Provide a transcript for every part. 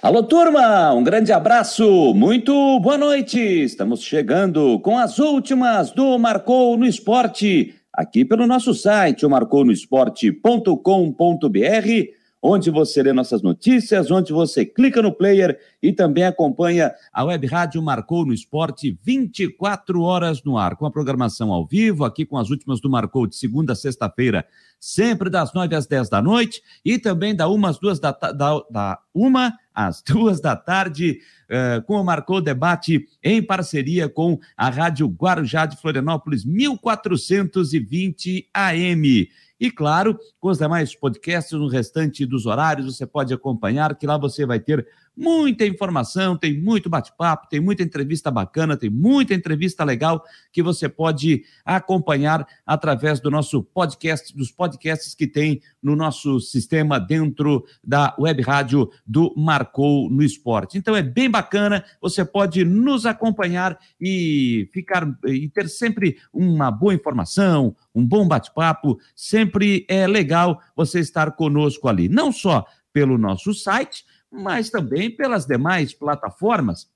Alô, turma! Um grande abraço, muito boa noite! Estamos chegando com as últimas do Marcou no Esporte, aqui pelo nosso site, o marconosport.com.br onde você lê nossas notícias, onde você clica no player e também acompanha a Web Rádio Marcou no Esporte 24 horas no ar, com a programação ao vivo, aqui com as últimas do Marcou de segunda a sexta-feira, sempre das nove às dez da noite e também da uma às duas da, da, da uma às duas da tarde, uh, com o Marcou Debate em parceria com a Rádio Guarujá de Florianópolis, 1420 AM. E claro, com os demais podcasts no restante dos horários, você pode acompanhar, que lá você vai ter muita informação, tem muito bate-papo, tem muita entrevista bacana, tem muita entrevista legal que você pode acompanhar através do nosso podcast, dos podcasts que tem no nosso sistema dentro da web rádio do Marcou no Esporte. Então é bem bacana, você pode nos acompanhar e ficar e ter sempre uma boa informação, um bom bate-papo, sempre é legal você estar conosco ali, não só pelo nosso site, mas também pelas demais plataformas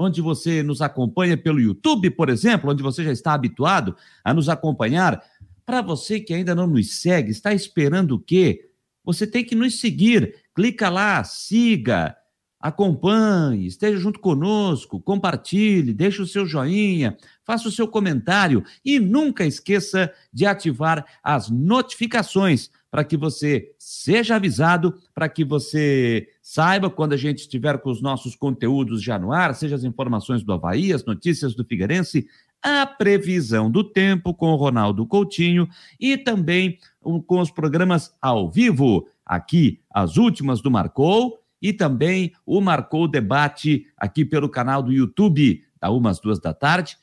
onde você nos acompanha pelo YouTube, por exemplo, onde você já está habituado a nos acompanhar. Para você que ainda não nos segue, está esperando o quê? Você tem que nos seguir. Clica lá, siga, acompanhe, esteja junto conosco, compartilhe, deixe o seu joinha, faça o seu comentário e nunca esqueça de ativar as notificações para que você seja avisado, para que você saiba quando a gente estiver com os nossos conteúdos já no ar, seja as informações do Havaí, as notícias do Figueirense, a previsão do tempo com o Ronaldo Coutinho e também com os programas ao vivo, aqui as últimas do Marcou e também o Marcou Debate aqui pelo canal do YouTube, da umas duas da tarde,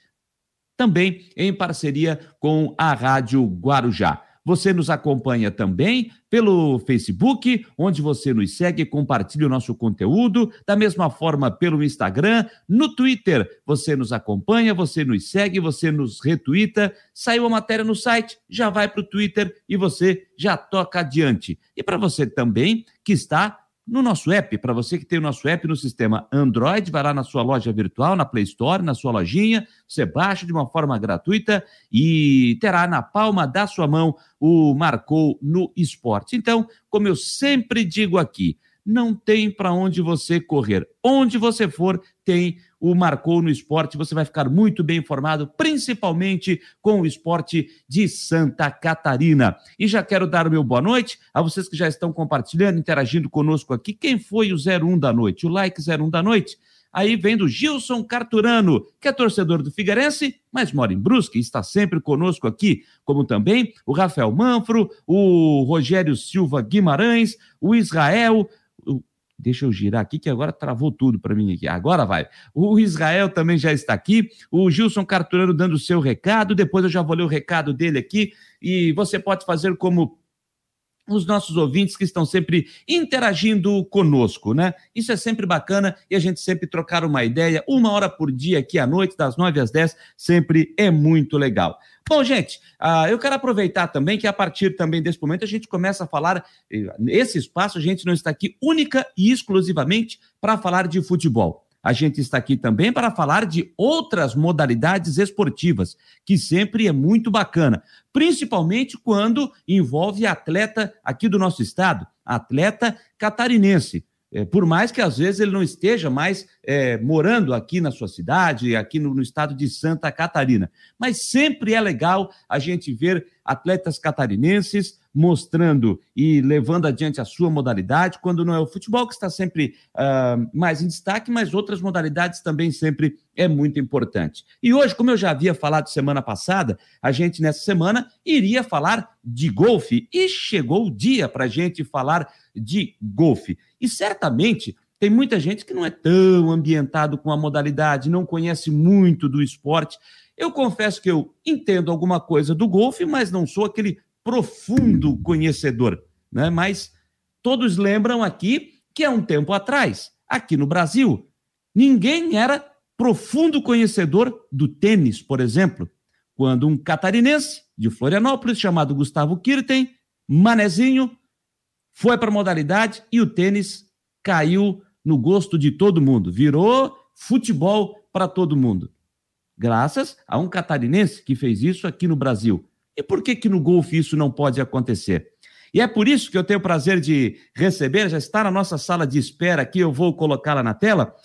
também em parceria com a Rádio Guarujá. Você nos acompanha também pelo Facebook, onde você nos segue e compartilha o nosso conteúdo. Da mesma forma, pelo Instagram, no Twitter, você nos acompanha, você nos segue, você nos retuita. Saiu a matéria no site, já vai para o Twitter e você já toca adiante. E para você também que está no nosso app, para você que tem o nosso app no sistema Android, vai lá na sua loja virtual, na Play Store, na sua lojinha, você baixa de uma forma gratuita e terá na palma da sua mão o Marcou no Esporte. Então, como eu sempre digo aqui, não tem para onde você correr. Onde você for, tem o Marcou no Esporte. Você vai ficar muito bem informado, principalmente com o esporte de Santa Catarina. E já quero dar o meu boa noite a vocês que já estão compartilhando, interagindo conosco aqui. Quem foi o 01 da noite? O like 01 da noite? Aí vem do Gilson Carturano, que é torcedor do Figueirense, mas mora em Brusque e está sempre conosco aqui, como também o Rafael Manfro, o Rogério Silva Guimarães, o Israel, Deixa eu girar aqui, que agora travou tudo para mim aqui. Agora vai. O Israel também já está aqui. O Gilson Carturano dando o seu recado. Depois eu já vou ler o recado dele aqui. E você pode fazer como os nossos ouvintes que estão sempre interagindo conosco, né? Isso é sempre bacana e a gente sempre trocar uma ideia, uma hora por dia aqui à noite, das nove às dez, sempre é muito legal. Bom, gente, uh, eu quero aproveitar também que a partir também desse momento a gente começa a falar, nesse espaço a gente não está aqui única e exclusivamente para falar de futebol. A gente está aqui também para falar de outras modalidades esportivas, que sempre é muito bacana, principalmente quando envolve atleta aqui do nosso estado, atleta catarinense. É, por mais que às vezes ele não esteja mais é, morando aqui na sua cidade, aqui no, no, estado de Santa Catarina. Mas sempre é legal a gente ver atletas catarinenses mostrando e levando adiante a sua modalidade, quando não é o futebol que está sempre uh, mais em destaque, mas outras modalidades também sempre é muito importante. E hoje, como eu já havia falado semana passada, a gente nessa semana iria falar de golfe e chegou o dia para a gente falar de golfe. E certamente tem muita gente que não é tão ambientado com a modalidade, não conhece muito do esporte. Eu confesso que eu entendo alguma coisa do golfe, mas não sou aquele profundo conhecedor, né? Mas todos lembram aqui que há um tempo atrás, aqui no Brasil, ninguém era profundo conhecedor do tênis, por exemplo, quando um catarinense de Florianópolis chamado Gustavo Kirten, manezinho, foi para a modalidade e o tênis caiu no gosto de todo mundo, virou futebol para todo mundo. Graças a um catarinense que fez isso aqui no Brasil. E por que que no golfe isso não pode acontecer? E é por isso que eu tenho o prazer de receber, já está na nossa sala de espera aqui, eu vou colocá-la na tela,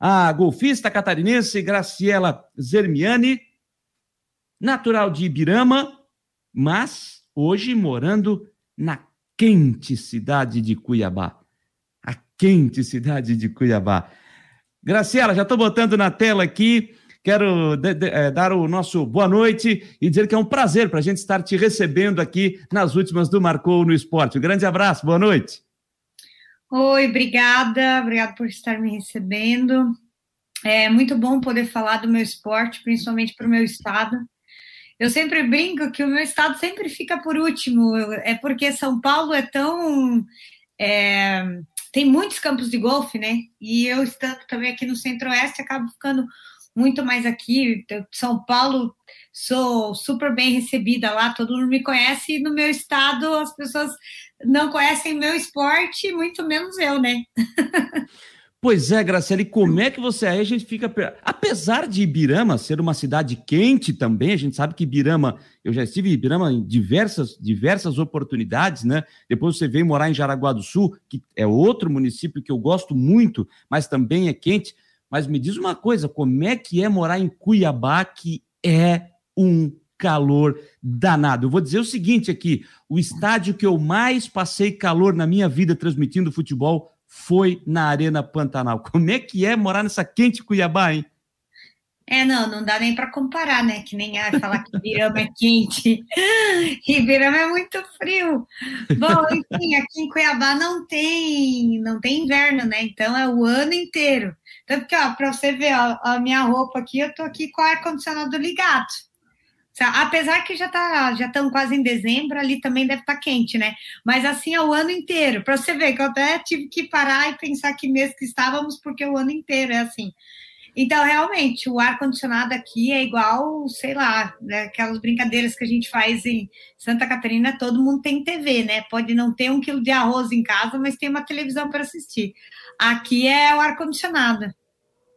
a golfista catarinense Graciela Zermiani, natural de Ibirama, mas hoje morando na quente cidade de Cuiabá. A quente cidade de Cuiabá. Graciela, já estou botando na tela aqui. Quero de, de, é, dar o nosso boa noite e dizer que é um prazer para a gente estar te recebendo aqui nas últimas do Marcou no Esporte. Um grande abraço, boa noite. Oi, obrigada, obrigada por estar me recebendo. É muito bom poder falar do meu esporte, principalmente para o meu estado. Eu sempre brinco que o meu estado sempre fica por último, é porque São Paulo é tão. É, tem muitos campos de golfe, né? E eu estando também aqui no Centro-Oeste, acabo ficando muito mais aqui. São Paulo, sou super bem recebida lá, todo mundo me conhece, e no meu estado as pessoas não conhecem meu esporte, muito menos eu, né? Pois é, Graciela, e como é que você aí a gente fica. Apesar de Ibirama ser uma cidade quente também, a gente sabe que Ibirama, eu já estive em Ibirama em diversas, diversas oportunidades, né? Depois você veio morar em Jaraguá do Sul, que é outro município que eu gosto muito, mas também é quente. Mas me diz uma coisa: como é que é morar em Cuiabá, que é um calor danado? Eu vou dizer o seguinte aqui: o estádio que eu mais passei calor na minha vida transmitindo futebol foi na Arena Pantanal. Como é que é morar nessa quente Cuiabá, hein? É, não, não dá nem para comparar, né? Que nem ah, falar que Ibirama é quente. Ibirama é muito frio. Bom, enfim, aqui em Cuiabá não tem, não tem inverno, né? Então é o ano inteiro. Tanto que, ó, para você ver ó, a minha roupa aqui, eu tô aqui com o ar-condicionado ligado. Apesar que já tá, já estamos quase em dezembro, ali também deve estar tá quente, né? Mas assim é o ano inteiro. Para você ver que eu até tive que parar e pensar que mês que estávamos, porque o ano inteiro é assim. Então, realmente, o ar-condicionado aqui é igual, sei lá, né, aquelas brincadeiras que a gente faz em Santa Catarina, todo mundo tem TV, né? Pode não ter um quilo de arroz em casa, mas tem uma televisão para assistir. Aqui é o ar-condicionado.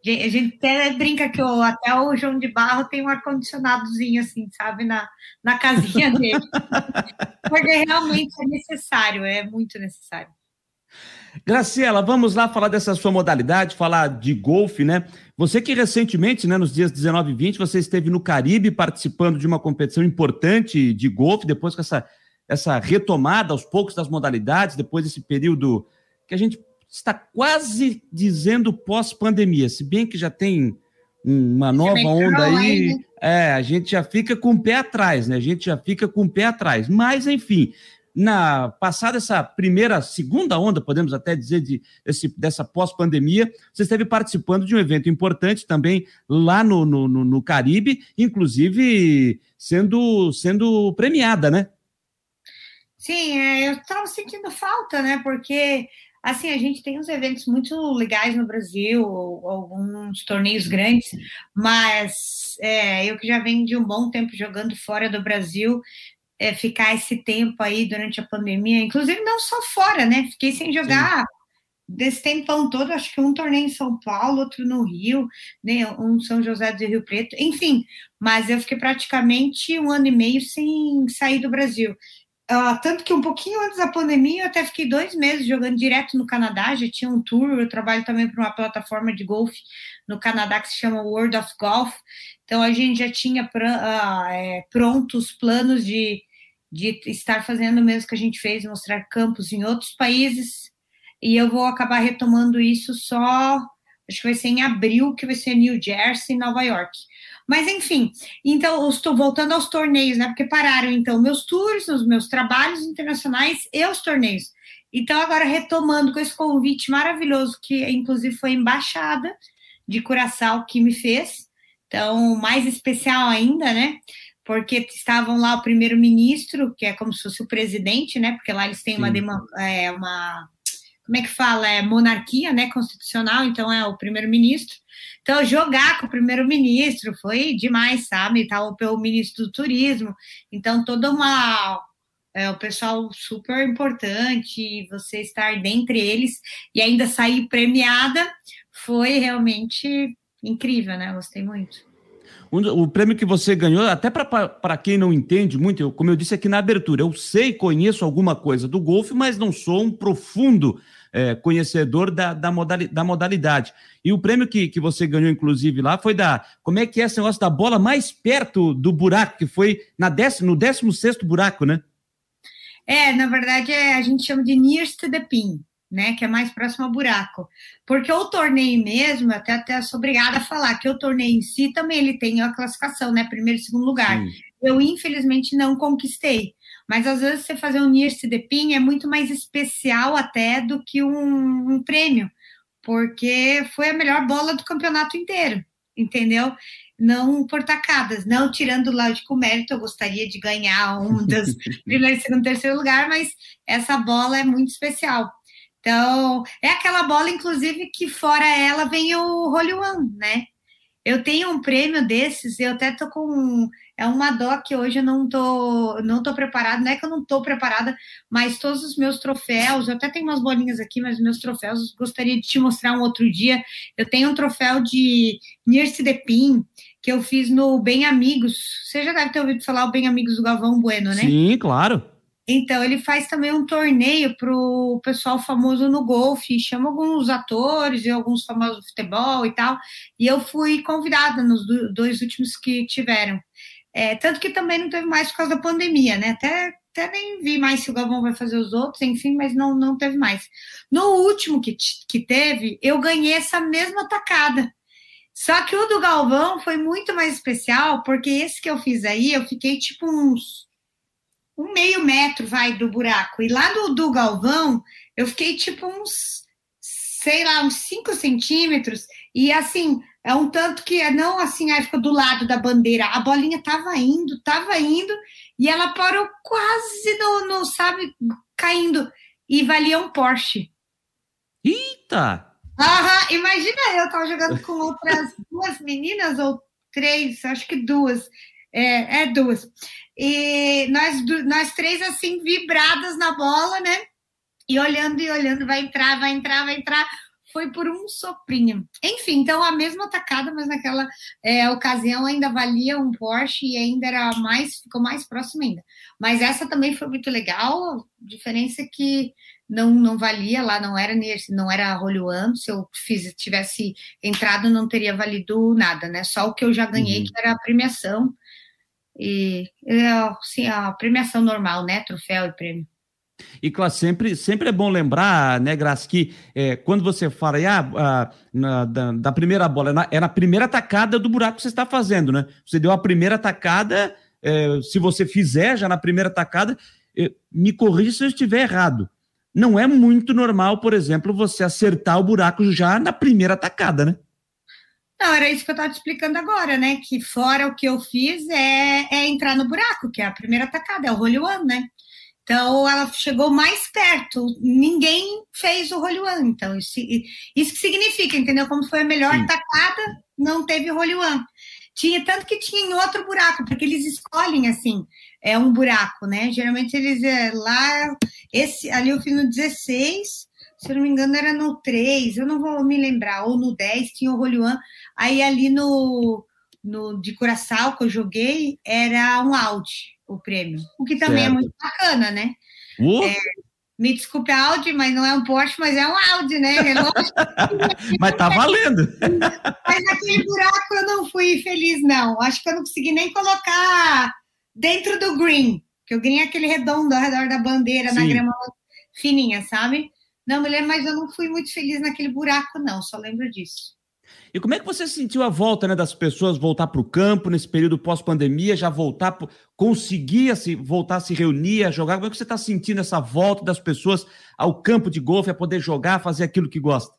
A gente até brinca que o, até o João de Barro tem um ar-condicionadozinho, assim, sabe, na, na casinha dele. Porque realmente é necessário, é muito necessário. Graciela, vamos lá falar dessa sua modalidade, falar de golfe, né? Você que recentemente, né, nos dias 19 e 20, você esteve no Caribe participando de uma competição importante de golfe, depois com essa, essa retomada aos poucos das modalidades, depois desse período que a gente está quase dizendo pós-pandemia, se bem que já tem uma nova onda aí, é, a gente já fica com o pé atrás, né? A gente já fica com o pé atrás. Mas, enfim, na passada essa primeira, segunda onda, podemos até dizer, de, desse, dessa pós-pandemia, você esteve participando de um evento importante também lá no, no, no Caribe, inclusive sendo, sendo premiada, né? Sim, é, eu estava sentindo falta, né? Porque Assim, a gente tem uns eventos muito legais no Brasil, alguns torneios grandes, mas é, eu que já venho de um bom tempo jogando fora do Brasil, é, ficar esse tempo aí durante a pandemia, inclusive não só fora, né? Fiquei sem jogar Sim. desse tempão todo, acho que um torneio em São Paulo, outro no Rio, né? um São José do Rio Preto, enfim, mas eu fiquei praticamente um ano e meio sem sair do Brasil. Uh, tanto que um pouquinho antes da pandemia eu até fiquei dois meses jogando direto no Canadá, já tinha um tour, eu trabalho também para uma plataforma de golfe no Canadá que se chama World of Golf, então a gente já tinha uh, é, prontos planos de, de estar fazendo o mesmo que a gente fez, mostrar campos em outros países, e eu vou acabar retomando isso só, acho que vai ser em abril, que vai ser New Jersey Nova York. Mas enfim, então estou voltando aos torneios, né? Porque pararam então meus tours, os meus trabalhos internacionais e os torneios. Então agora retomando com esse convite maravilhoso que inclusive foi a embaixada de Curaçao que me fez. Então, mais especial ainda, né? Porque estavam lá o primeiro-ministro, que é como se fosse o presidente, né? Porque lá eles têm uma, é, uma como é que fala? É monarquia, né? Constitucional, então é o primeiro-ministro. Então, jogar com o primeiro-ministro foi demais, sabe? Tal pelo ministro do turismo. Então, toda uma é o pessoal super importante, você estar dentre eles e ainda sair premiada foi realmente incrível, né? Gostei muito. O prêmio que você ganhou, até para quem não entende muito, eu, como eu disse aqui na abertura, eu sei, conheço alguma coisa do golfe, mas não sou um profundo é, conhecedor da, da, modali, da, modalidade. E o prêmio que, que você ganhou, inclusive, lá foi da. Como é que é esse negócio da bola mais perto do buraco, que foi na décimo, no 16 buraco, né? É, na verdade, é, a gente chama de nearest to the pin né, que é mais próximo ao buraco. Porque o torneio mesmo, até, até sou obrigada a falar que o torneio em si também ele tem a classificação, né, primeiro e segundo lugar. Sim. Eu, infelizmente, não conquistei. Mas às vezes você fazer um Nirce de Pin é muito mais especial até do que um, um prêmio, porque foi a melhor bola do campeonato inteiro, entendeu? não por tacadas, não tirando lógico mérito, eu gostaria de ganhar um dos primeiro, segundo, terceiro lugar, mas essa bola é muito especial. Então, é aquela bola, inclusive, que fora ela vem o Holy One, né? Eu tenho um prêmio desses, eu até tô com. É uma dó que hoje eu não tô, não tô preparada, não é que eu não tô preparada, mas todos os meus troféus, eu até tenho umas bolinhas aqui, mas meus troféus gostaria de te mostrar um outro dia. Eu tenho um troféu de Nirce de Pin, que eu fiz no Bem Amigos. Você já deve ter ouvido falar o Bem Amigos do Galvão Bueno, né? Sim, claro. Então, ele faz também um torneio para o pessoal famoso no golfe, chama alguns atores e alguns famosos do futebol e tal. E eu fui convidada nos dois últimos que tiveram. É, tanto que também não teve mais por causa da pandemia, né? Até, até nem vi mais se o Galvão vai fazer os outros, enfim, mas não, não teve mais. No último que, que teve, eu ganhei essa mesma tacada. Só que o do Galvão foi muito mais especial, porque esse que eu fiz aí, eu fiquei tipo uns um meio metro, vai, do buraco. E lá no do Galvão, eu fiquei tipo uns, sei lá, uns 5 centímetros. E assim, é um tanto que é não assim, aí fica do lado da bandeira. A bolinha tava indo, tava indo, e ela parou quase no, no sabe, caindo. E valia um Porsche. Eita! Aham, imagina eu tava jogando com outras duas meninas, ou três, acho que duas. É, é duas. E nós, nós três, assim, vibradas na bola, né? E olhando e olhando, vai entrar, vai entrar, vai entrar. Foi por um soprinho. Enfim, então a mesma tacada, mas naquela é, ocasião ainda valia um Porsche e ainda era mais, ficou mais próximo ainda. Mas essa também foi muito legal. A diferença é que não, não valia lá, não era não era Roluan. Se eu fiz, tivesse entrado, não teria valido nada, né? Só o que eu já ganhei, uhum. que era a premiação e é assim, a premiação normal, né? Troféu e prêmio. E claro, sempre, sempre é bom lembrar, né, Graça, que é, quando você fala ah, ah, na, da, da, primeira bola, na, é na primeira tacada do buraco que você está fazendo, né? Você deu a primeira tacada, é, se você fizer já na primeira tacada, é, me corrija se eu estiver errado. Não é muito normal, por exemplo, você acertar o buraco já na primeira tacada, né? Não, era isso que eu estava te explicando agora, né? Que fora o que eu fiz é, é entrar no buraco, que é a primeira tacada, é o Holy One, né? Então ela chegou mais perto, ninguém fez o One. Então, isso, isso que significa, entendeu? Como foi a melhor Sim. tacada, não teve Holy One. Tinha tanto que tinha em outro buraco, porque eles escolhem assim, é um buraco, né? Geralmente eles é, lá, esse ali eu fiz no 16, se eu não me engano, era no 3, eu não vou me lembrar, ou no 10 tinha o Roluan. Aí ali no, no de Curaçao que eu joguei, era um Audi o prêmio, o que também é certo. é muito bacana, né? Uh. É, me desculpe Audi, mas não é um Porsche, mas é um Audi, né? É mas tá valendo. mas naquele buraco eu não fui feliz, não. Acho que eu não consegui nem colocar dentro do green, que o green é aquele redondo ao redor da bandeira, Sim. na grama fininha, sabe? Não lembro, mas eu não fui muito feliz naquele buraco, não, só lembro disso. E como é que você sentiu a volta né, das pessoas voltar para o campo nesse período pós-pandemia, já voltar, conseguir se, voltar a se reunir, a jogar? Como é que você está sentindo essa volta das pessoas ao campo de golfe, a poder jogar, fazer aquilo que gosta?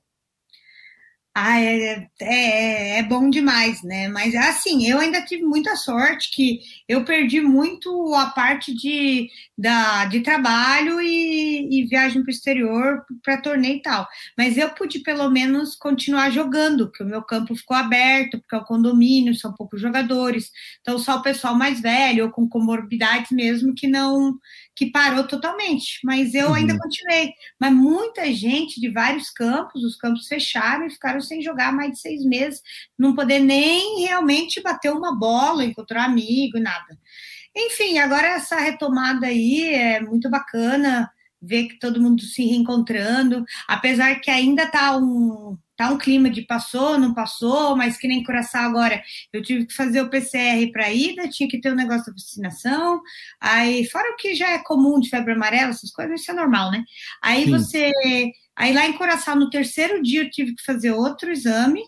Ah, é, é, é, bom demais, né? Mas assim, eu ainda tive muita sorte que eu perdi muito a parte de, da, de trabalho e, e viagem para o exterior para torneio e tal. Mas eu pude pelo menos continuar jogando, que o meu campo ficou aberto, porque é o condomínio, são poucos jogadores. Então, só o pessoal mais velho ou com comorbidades mesmo que não que parou totalmente, mas eu uhum. ainda continuei. Mas muita gente de vários campos, os campos fecharam e ficaram sem jogar mais de seis meses, não poder nem realmente bater uma bola, encontrar amigo, nada. Enfim, agora essa retomada aí é muito bacana ver que todo mundo se reencontrando, apesar que ainda tá um tá um clima de passou, não passou, mas que nem Curaçao agora, eu tive que fazer o PCR para ida, tinha que ter o um negócio da vacinação, aí fora o que já é comum de febre amarela, essas coisas, isso é normal, né? Aí Sim. você, aí lá em Curaçao no terceiro dia eu tive que fazer outro exame,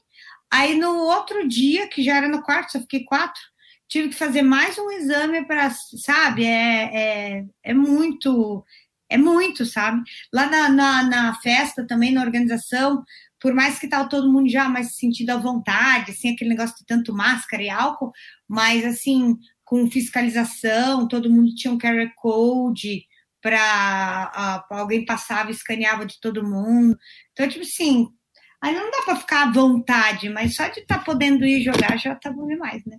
aí no outro dia, que já era no quarto, só fiquei quatro, tive que fazer mais um exame para, sabe, é, é, é muito é muito, sabe? Lá na, na, na, festa também, na organização, por mais que estava todo mundo já mais sentindo à vontade, sem aquele negócio de tanto máscara e álcool, mas assim, com fiscalização, todo mundo tinha um QR Code para alguém passava e escaneava de todo mundo. Então, tipo assim, aí não dá para ficar à vontade, mas só de estar tá podendo ir jogar já tá bom demais, né?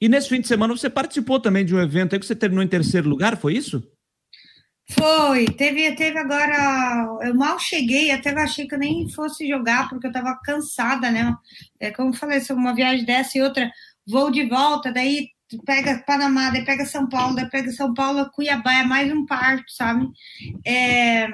E nesse fim de semana você participou também de um evento aí que você terminou em terceiro lugar, foi isso? Foi, teve, teve agora. Eu mal cheguei, até achei que eu nem fosse jogar, porque eu estava cansada, né? É como eu falei, uma viagem dessa e outra, voo de volta, daí pega Panamá, daí pega São Paulo, daí pega São Paulo, Cuiabá, é mais um parto, sabe? É,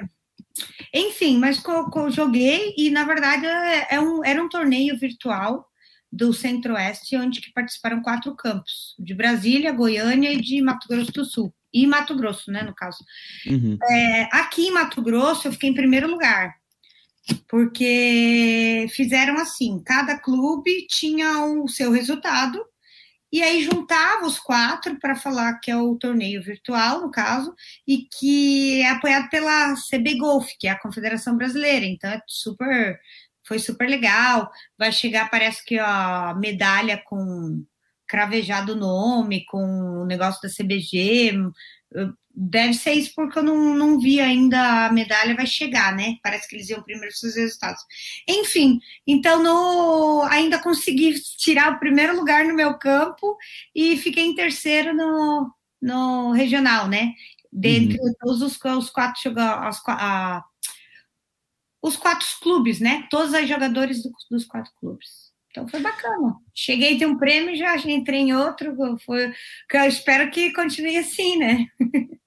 enfim, mas eu, joguei e, na verdade, é, é um, era um torneio virtual do Centro-Oeste, onde que participaram quatro campos, de Brasília, Goiânia e de Mato Grosso do Sul e Mato Grosso, né, no caso. Uhum. É, aqui em Mato Grosso, eu fiquei em primeiro lugar, porque fizeram assim: cada clube tinha o seu resultado, e aí juntava os quatro para falar que é o torneio virtual, no caso, e que é apoiado pela CB Golf, que é a Confederação Brasileira. Então é super, foi super legal. Vai chegar, parece que a medalha com cravejado o nome com o negócio da CBG. Deve ser isso porque eu não, não vi ainda a medalha vai chegar, né? Parece que eles iam primeiro seus resultados. Enfim, então no, ainda consegui tirar o primeiro lugar no meu campo e fiquei em terceiro no, no regional, né? Dentre uhum. todos os, os quatro a, os quatro clubes, né? Todos os jogadores do, dos quatro clubes. Então foi bacana. Cheguei ter um prêmio, já entrei em outro. Foi, que eu espero que continue assim, né?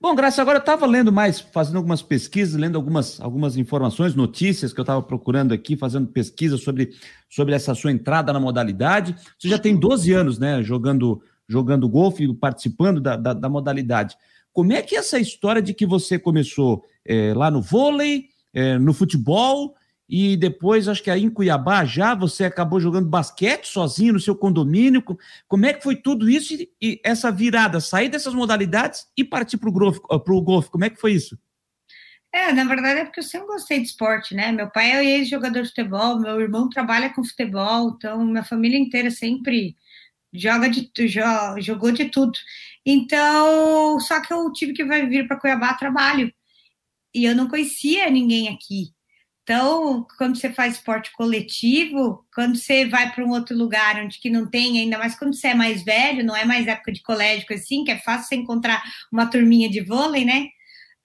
Bom, Graça, agora eu estava lendo mais, fazendo algumas pesquisas, lendo algumas, algumas informações, notícias que eu estava procurando aqui, fazendo pesquisa sobre, sobre essa sua entrada na modalidade. Você já tem 12 anos, né, jogando, jogando golfe, participando da, da, da modalidade. Como é que é essa história de que você começou é, lá no vôlei, é, no futebol, e depois, acho que aí em Cuiabá já você acabou jogando basquete sozinho no seu condomínio. Como é que foi tudo isso e, e essa virada, sair dessas modalidades e partir para o golfe, golfe? Como é que foi isso? É, na verdade é porque eu sempre gostei de esporte, né? Meu pai é ex-jogador de futebol, meu irmão trabalha com futebol, então minha família inteira sempre joga de jogou de tudo. Então, só que eu tive que vir para Cuiabá trabalho. E eu não conhecia ninguém aqui. Então, quando você faz esporte coletivo, quando você vai para um outro lugar onde que não tem, ainda mais quando você é mais velho, não é mais época de colégio assim, que é fácil você encontrar uma turminha de vôlei, né?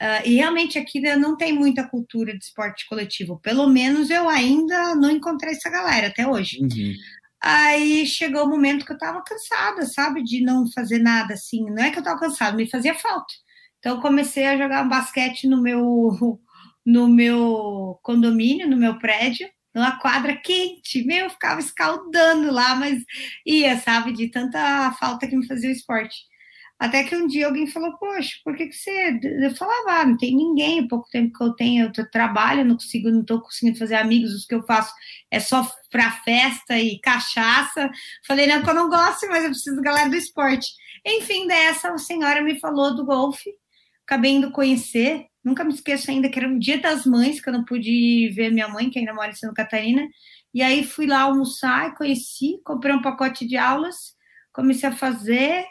Uh, e realmente aqui não tem muita cultura de esporte coletivo. Pelo menos eu ainda não encontrei essa galera até hoje. Uhum. Aí chegou o momento que eu estava cansada, sabe, de não fazer nada assim. Não é que eu estava cansada, me fazia falta. Então comecei a jogar basquete no meu no meu condomínio, no meu prédio, numa quadra quente. Meu, eu ficava escaldando lá, mas ia, sabe, de tanta falta que me fazia o esporte. Até que um dia alguém falou, poxa, por que, que você. Eu falava, ah, não tem ninguém, o pouco tempo que eu tenho, eu trabalho, não consigo, não estou conseguindo fazer amigos, os que eu faço é só para festa e cachaça. Falei, não, que eu não gosto, mas eu preciso galera do esporte. Enfim, dessa, a senhora me falou do golfe, acabei indo conhecer, Nunca me esqueço ainda que era um dia das mães, que eu não pude ver minha mãe, que ainda mora em Santa Catarina. E aí fui lá almoçar conheci, comprei um pacote de aulas, comecei a fazer.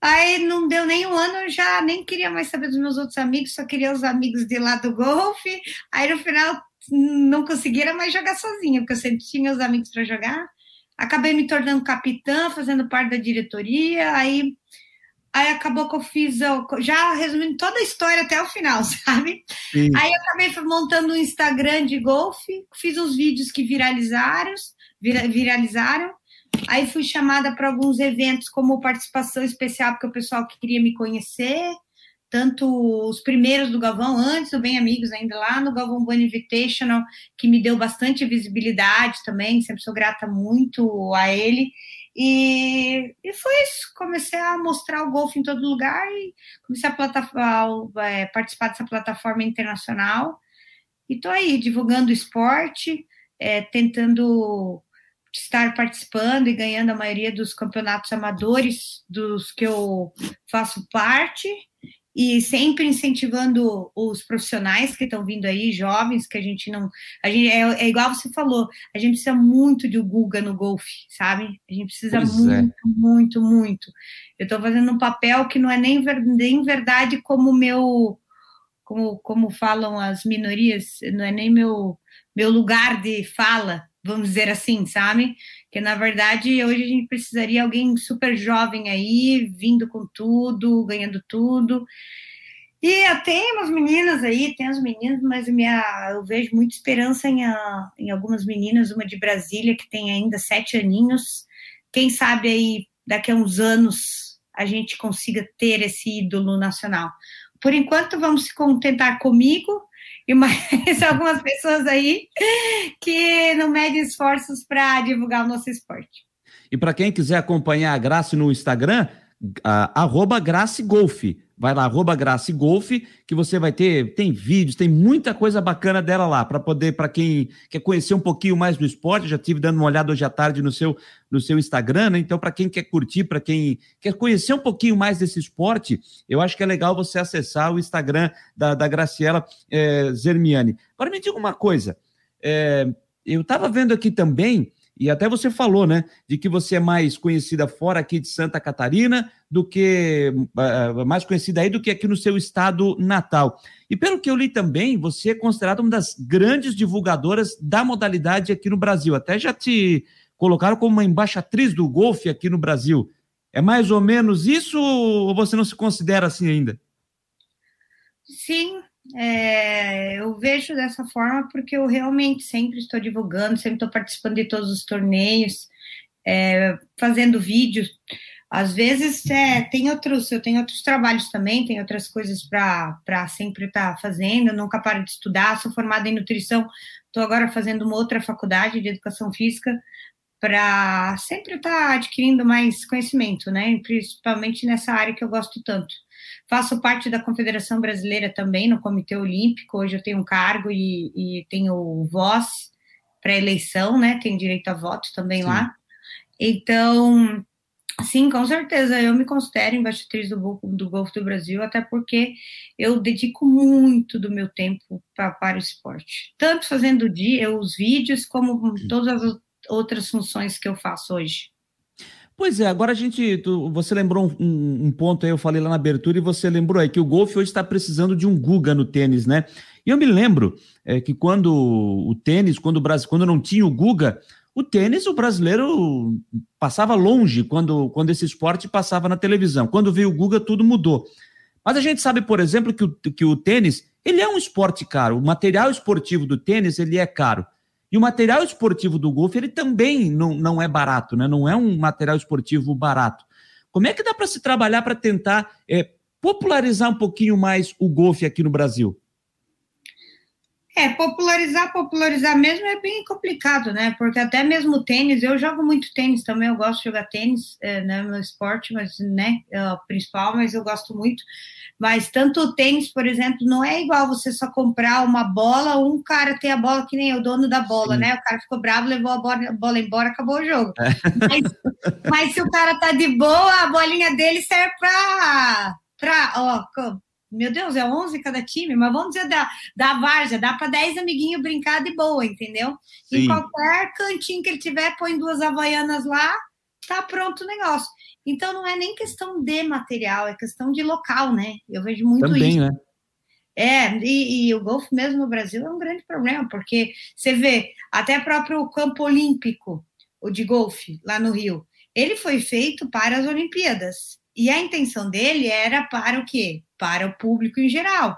Aí não deu nem um ano, eu já nem queria mais saber dos meus outros amigos, só queria os amigos de lá do golfe. Aí no final não conseguia mais jogar sozinha, porque eu sempre tinha os amigos para jogar. Acabei me tornando capitã, fazendo parte da diretoria. Aí Aí acabou que eu fiz, já resumindo toda a história até o final, sabe? Sim. Aí eu acabei montando um Instagram de golfe, fiz uns vídeos que viralizaram, viralizaram. Aí fui chamada para alguns eventos como participação especial, porque o pessoal queria me conhecer tanto os primeiros do Galvão, antes do Bem Amigos, ainda lá no Galvão Bueno Invitational, que me deu bastante visibilidade também, sempre sou grata muito a ele. E, e foi isso, comecei a mostrar o golfe em todo lugar e comecei a, a é, participar dessa plataforma internacional. E estou aí divulgando o esporte, é, tentando estar participando e ganhando a maioria dos campeonatos amadores dos que eu faço parte e sempre incentivando os profissionais que estão vindo aí, jovens, que a gente não. A gente, é, é igual você falou, a gente precisa muito de Guga no golfe, sabe? A gente precisa pois muito, é. muito, muito. Eu estou fazendo um papel que não é nem, nem verdade como meu. Como, como falam as minorias, não é nem meu, meu lugar de fala, vamos dizer assim, sabe? Que na verdade hoje a gente precisaria alguém super jovem aí, vindo com tudo, ganhando tudo. E tem umas meninas aí, tem as meninas, mas minha, eu vejo muita esperança em, a, em algumas meninas, uma de Brasília que tem ainda sete aninhos. Quem sabe aí daqui a uns anos a gente consiga ter esse ídolo nacional. Por enquanto, vamos se contentar comigo e mais algumas pessoas aí que não medem esforços para divulgar o nosso esporte. E para quem quiser acompanhar a Grace no Instagram, uh, arroba Grace Golfe. Vai lá, arroba Grace Golfe, que você vai ter, tem vídeos, tem muita coisa bacana dela lá, para poder, para quem quer conhecer um pouquinho mais do esporte, já tive dando uma olhada hoje à tarde no seu, no seu Instagram, né? Então, para quem quer curtir, para quem quer conhecer um pouquinho mais desse esporte, eu acho que é legal você acessar o Instagram da, da Graciela é, Zermiani. Agora me diga uma coisa, é, eu estava vendo aqui também e até você falou, né, de que você é mais conhecida fora aqui de Santa Catarina do que uh, mais conhecida aí do que aqui no seu estado natal. E pelo que eu li também, você é considerada uma das grandes divulgadoras da modalidade aqui no Brasil. Até já te colocaram como uma embaixatriz do golfe aqui no Brasil. É mais ou menos isso ou você não se considera assim ainda? Sim, é, eu vejo dessa forma porque eu realmente sempre estou divulgando, sempre estou participando de todos os torneios, é, fazendo vídeos. Às vezes é, tem outros, eu tenho outros trabalhos também, tem outras coisas para sempre estar tá fazendo, nunca paro de estudar, sou formada em nutrição, estou agora fazendo uma outra faculdade de educação física para sempre estar tá adquirindo mais conhecimento, né? Principalmente nessa área que eu gosto tanto. Faço parte da Confederação Brasileira também, no Comitê Olímpico. Hoje eu tenho um cargo e, e tenho voz para eleição, né? Tenho direito a voto também sim. lá. Então, sim, com certeza, eu me considero embaixatriz do, do Golfo do Brasil, até porque eu dedico muito do meu tempo pra, para o esporte. Tanto fazendo dia, os vídeos, como todas as outras funções que eu faço hoje. Pois é, agora a gente. Tu, você lembrou um, um, ponto aí, eu falei lá na abertura, e você lembrou aí que o golfe hoje está precisando de um Guga no tênis, né? E eu me lembro é, que quando o tênis, quando o Brasil, quando não tinha o Guga, o tênis, o brasileiro passava longe quando, quando esse esporte passava na televisão. Quando veio o Guga, tudo mudou. Mas a gente sabe, por exemplo, que o, que o tênis, ele é um esporte caro. O material esportivo do tênis, ele é caro. E o material esportivo do golfe, ele também não, não é barato, né? Não é um material esportivo barato. Como é que dá para se trabalhar para tentar é, popularizar um pouquinho mais o golfe aqui no Brasil? É, popularizar, popularizar mesmo é bem complicado, né? Porque até mesmo o tênis, eu jogo muito tênis também, eu gosto de jogar tênis, é, né? Meu esporte, mas, né, é o principal, mas eu gosto muito. Mas tanto o tênis, por exemplo, não é igual você só comprar uma bola, um cara ter a bola que nem o dono da bola, Sim. né? O cara ficou bravo, levou a bola, a bola embora, acabou o jogo. É. Mas, mas, se o cara tá de boa, a bolinha dele serve pra. pra ó, meu Deus, é 11 cada time, mas vamos dizer da, da várzea, dá para 10 amiguinhos brincar de boa, entendeu? Sim. Em qualquer cantinho que ele tiver, põe duas havaianas lá, tá pronto o negócio. Então não é nem questão de material, é questão de local, né? Eu vejo muito Também, isso. Né? É, e, e, o golfe mesmo no Brasil é um grande problema, porque você vê até próprio campo olímpico, o de golfe, lá no Rio, ele foi feito para as Olimpíadas. E a intenção dele era para o quê? Para o público em geral.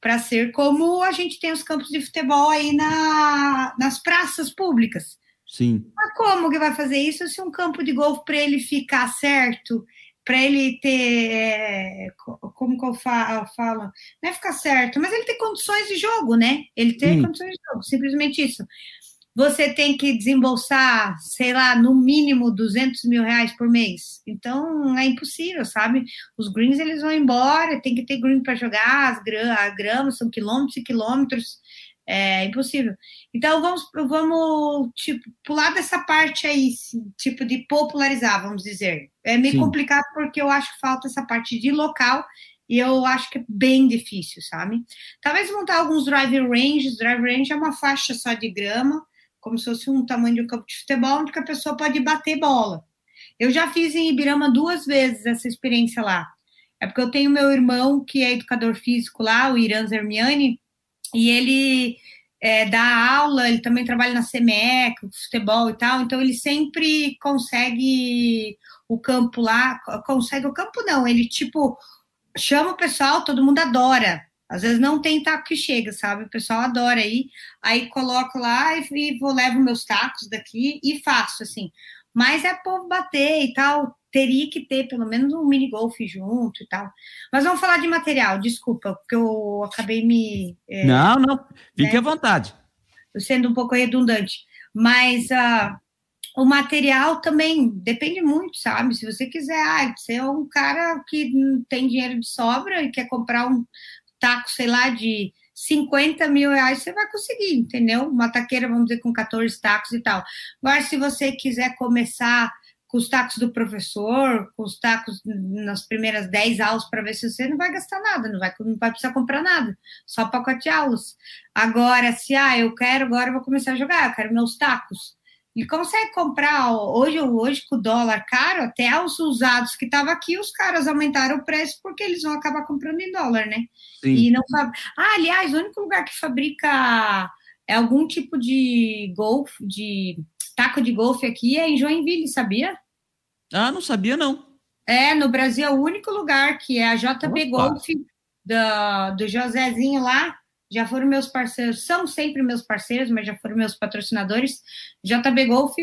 Para ser como a gente tem os campos de futebol aí na, nas praças públicas. Sim. Mas como que vai fazer isso se um campo de golfe para ele ficar certo, para ele ter, é, como que eu falo, não é ficar certo, mas ele ter condições de jogo, né? Ele ter condições de jogo, simplesmente isso. Você tem que desembolsar, sei lá, no mínimo 200 mil reais por mês. Então, é impossível, sabe? Os greens, eles vão embora, tem que ter green para jogar, as gra a grama são quilômetros e quilômetros, é impossível. Então, vamos, vamos tipo, pular dessa parte aí, tipo, de popularizar, vamos dizer. É meio Sim. complicado porque eu acho que falta essa parte de local e eu acho que é bem difícil, sabe? Talvez montar alguns drive ranges. Drive range é uma faixa só de grama, como se fosse um tamanho de um campo de futebol, onde a pessoa pode bater bola. Eu já fiz em Ibirama duas vezes essa experiência lá. É porque eu tenho meu irmão que é educador físico lá, o Irã Zermiani, e ele é, dá aula, ele também trabalha na CMEC, futebol e tal, então ele sempre consegue o campo lá, consegue o campo não, ele tipo chama o pessoal, todo mundo adora. Às vezes não tem taco que chega, sabe? O pessoal adora aí. Aí coloco lá e vou levo meus tacos daqui e faço assim. Mas é povo bater e tal teria que ter pelo menos um mini golf junto e tal. Mas vamos falar de material, desculpa, porque eu acabei me. É, não, não, fique né, à vontade. Sendo um pouco redundante. Mas uh, o material também depende muito, sabe? Se você quiser, ah, você é um cara que não tem dinheiro de sobra e quer comprar um taco, sei lá, de 50 mil reais, você vai conseguir, entendeu? Uma taqueira, vamos dizer, com 14 tacos e tal. Agora, se você quiser começar com os tacos do professor, com os tacos nas primeiras 10 aulas para ver se você não vai gastar nada, não vai, não vai precisar comprar nada, só pacote aulas. Agora, se ah, eu quero, agora eu vou começar a jogar, eu quero meus tacos. Ele consegue comprar hoje hoje com o dólar caro, até os usados que estavam aqui, os caras aumentaram o preço porque eles vão acabar comprando em dólar, né? Sim. E não Ah, aliás, o único lugar que fabrica é algum tipo de golfe, de taco de golfe aqui é em Joinville, sabia? Ah, não sabia não. É, no Brasil é o único lugar que é a JB Opa. Golf do, do Josézinho lá. Já foram meus parceiros, são sempre meus parceiros, mas já foram meus patrocinadores. JB Golf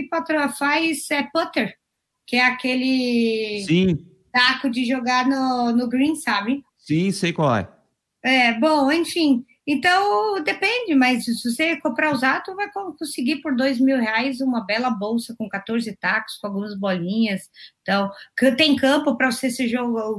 faz é, putter, que é aquele Sim. taco de jogar no, no green, sabe? Sim, sei qual é. É, bom, enfim, então, depende, mas se você comprar usado, vai conseguir por dois mil reais uma bela bolsa com 14 tacos, com algumas bolinhas. Então, tem campo para você ser,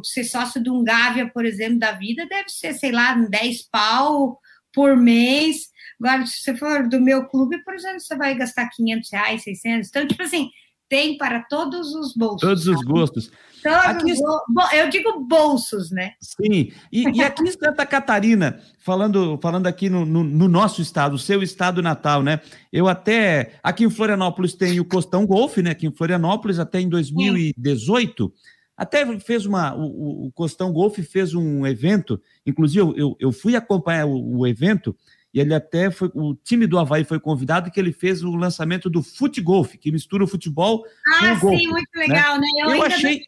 ser sócio de um Gávea, por exemplo, da vida, deve ser, sei lá, 10 pau por mês. Agora, se você for do meu clube, por exemplo, você vai gastar 500 reais, 600. Então, tipo assim, tem para todos os bolsos. Todos os gostos. Todos aqui... os Eu digo bolsos, né? Sim. E, e, aqui em Santa Catarina, falando, falando aqui no, no, no, nosso estado, o seu estado natal, né? Eu até. Aqui em Florianópolis tem o Costão Golf, né? Aqui em Florianópolis, até em 2018. Sim. Até fez uma. O, o Costão Golf fez um evento, inclusive eu, eu fui acompanhar o, o evento e ele até foi, o time do Havaí foi convidado que ele fez o lançamento do Futgolf, que mistura o futebol ah, com o golfe. Ah, sim, muito né? legal, né? né? Eu, eu achei,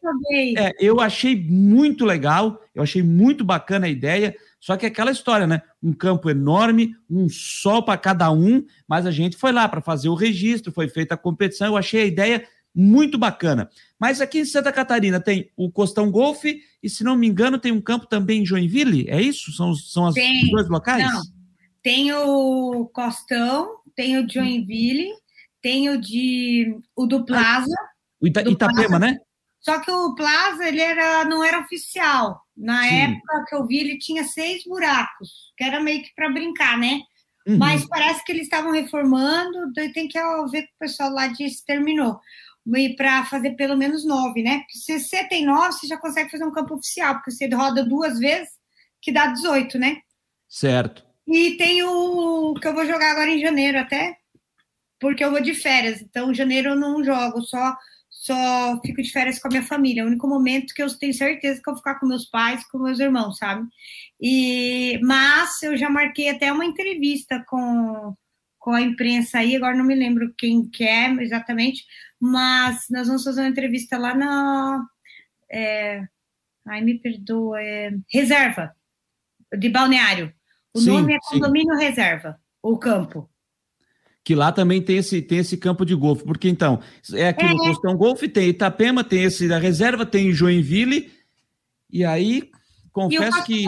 é, eu achei muito legal, eu achei muito bacana a ideia, só que é aquela história, né? Um campo enorme, um sol para cada um, mas a gente foi lá para fazer o registro, foi feita a competição, eu achei a ideia muito bacana. Mas aqui em Santa Catarina tem o Costão Golfe e, se não me engano, tem um campo também em Joinville, é isso? São, são as, os dois locais? Não. Tem o Costão, tem o Joinville, tem o de o do Plaza. O Ita, do Itapema, Plaza. né? Só que o Plaza ele era, não era oficial. Na Sim. época que eu vi, ele tinha seis buracos, que era meio que para brincar, né? Uhum. Mas parece que eles estavam reformando, tem que ver que o pessoal lá disse terminou. E para fazer pelo menos nove, né? Porque se você tem nove, você já consegue fazer um campo oficial, porque você roda duas vezes, que dá 18, né? Certo. E tem o que eu vou jogar agora em janeiro até, porque eu vou de férias. Então, em janeiro eu não jogo, só só fico de férias com a minha família. É o único momento que eu tenho certeza que eu vou ficar com meus pais, com meus irmãos, sabe? E mas eu já marquei até uma entrevista com com a imprensa aí, agora não me lembro quem que é exatamente, mas nós vamos fazer uma entrevista lá na é, Ai, me perdoa. É, reserva de balneário. O Sim, nome é sim. condomínio reserva, o campo. Que lá também tem esse, tem esse campo de golfe, porque então, é aqui no É. Costão Golfe, tem Itapema, tem esse da reserva, tem Joinville, e aí, confesso que.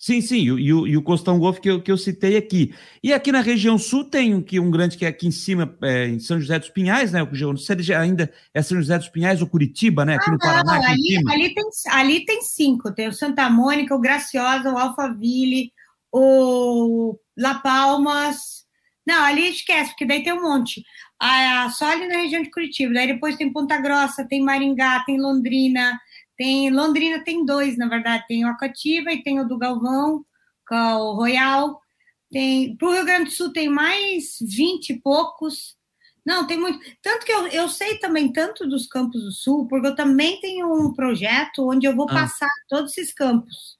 Sim, sim, e, o- e o, e o Costão Golfe que eu, que eu citei aqui. E aqui na região sul tem um, que, um grande que é aqui em cima, é, em São José dos Pinhais, né? Eu não sei se ainda é São José dos Pinhais ou Curitiba, né? Aqui no Paraná, Não, ali, ali, tem, ali tem cinco. Tem o Santa Mônica, o Graciosa, o Alphaville, o La Palmas. Não, ali esquece, porque daí tem um monte. Ah, só ali na região de Curitiba. Daí depois tem Ponta Grossa, tem Maringá, tem Londrina. Tem Londrina tem dois, na verdade. Tem o Acativa e tem o do Galvão, que é o Royal. Tem, para o Rio Grande do Sul tem mais 20 e poucos. Não, tem muito. Tanto que eu, eu sei também tanto dos campos do sul, porque eu também tenho um projeto onde eu vou Ah. passar todos esses campos.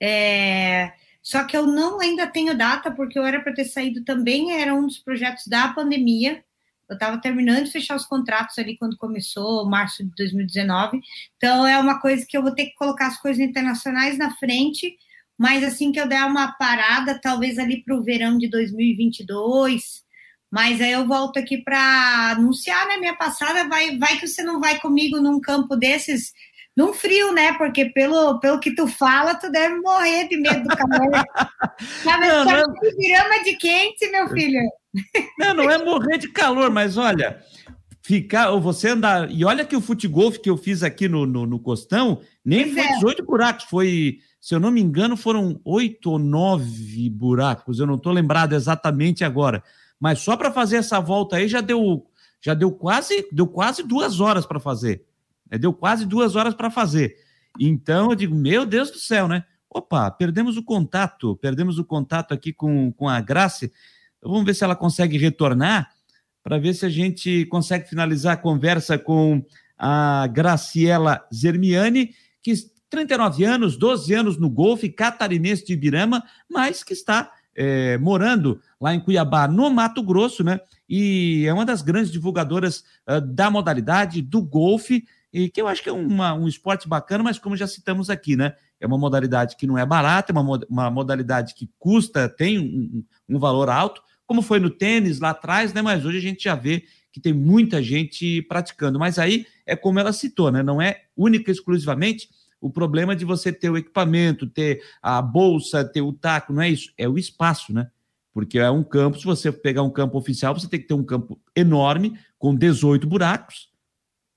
É, só que eu não ainda tenho data, porque eu era para ter saído também, era um dos projetos da pandemia. Eu estava terminando de fechar os contratos ali quando começou, março de 2019. Então é uma coisa que eu vou ter que colocar as coisas internacionais na frente, mas assim que eu der uma parada, talvez ali para o verão de 2022. Mas aí eu volto aqui para anunciar, né? Minha passada, vai, vai que você não vai comigo num campo desses, num frio, né? Porque pelo, pelo que tu fala, tu deve morrer de medo do calor. Sabe, Não, sabe não. que grama de quente, meu filho. Não, não é morrer de calor, mas olha, ficar, você andar. E olha que o futebol que eu fiz aqui no, no, no Costão, nem Pois foi é. 18 buracos, foi, se eu não me engano, foram oito ou nove buracos. Eu não estou lembrado exatamente agora. Mas só para fazer essa volta aí já deu, já deu quase, deu quase duas horas para fazer. Né? Deu quase duas horas para fazer. Então eu digo, meu Deus do céu, né? Opa, perdemos o contato, perdemos o contato aqui com, com a Grace. Então, vamos ver se ela consegue retornar para ver se a gente consegue finalizar a conversa com a Graciela Zermiani, que 39 anos, 12 anos no golfe, catarinense de Ibirama, mas que está é, morando lá em Cuiabá, no Mato Grosso, né? E é uma das grandes divulgadoras uh, da modalidade do golfe, e que eu acho que é uma, um esporte bacana, mas como já citamos aqui, né? É uma modalidade que não é barata, é uma, uma modalidade que custa, tem um, um valor alto, como foi no tênis lá atrás, né? Mas hoje a gente já vê que tem muita gente praticando. Mas aí é como ela citou, né? Não é única exclusivamente o problema de você ter o equipamento, ter a bolsa, ter o taco, não é isso, é o espaço, né? Porque é um campo, se você pegar um campo oficial, você tem que ter um campo enorme, com 18 buracos,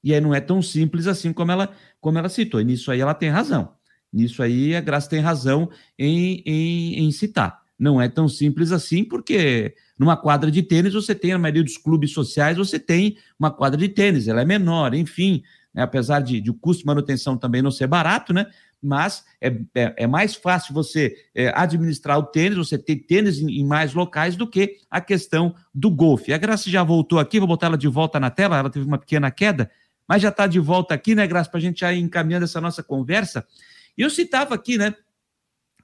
e aí não é tão simples assim como ela, como ela citou. E nisso aí ela tem razão. Nisso aí a Graça tem razão em, em, em citar. Não é tão simples assim, porque numa quadra de tênis você tem, na maioria dos clubes sociais, você tem uma quadra de tênis, ela é menor, enfim, né? apesar de, de o custo de manutenção também não ser barato, né? Mas é, é, é mais fácil você é, administrar o tênis, você ter tênis em, em, mais locais do que a questão do golfe. A Graça já voltou aqui, vou botar ela de volta na tela, ela teve uma pequena queda, mas já está de volta aqui, né, Graça, para a gente ir encaminhando essa nossa conversa. E eu citava aqui, né,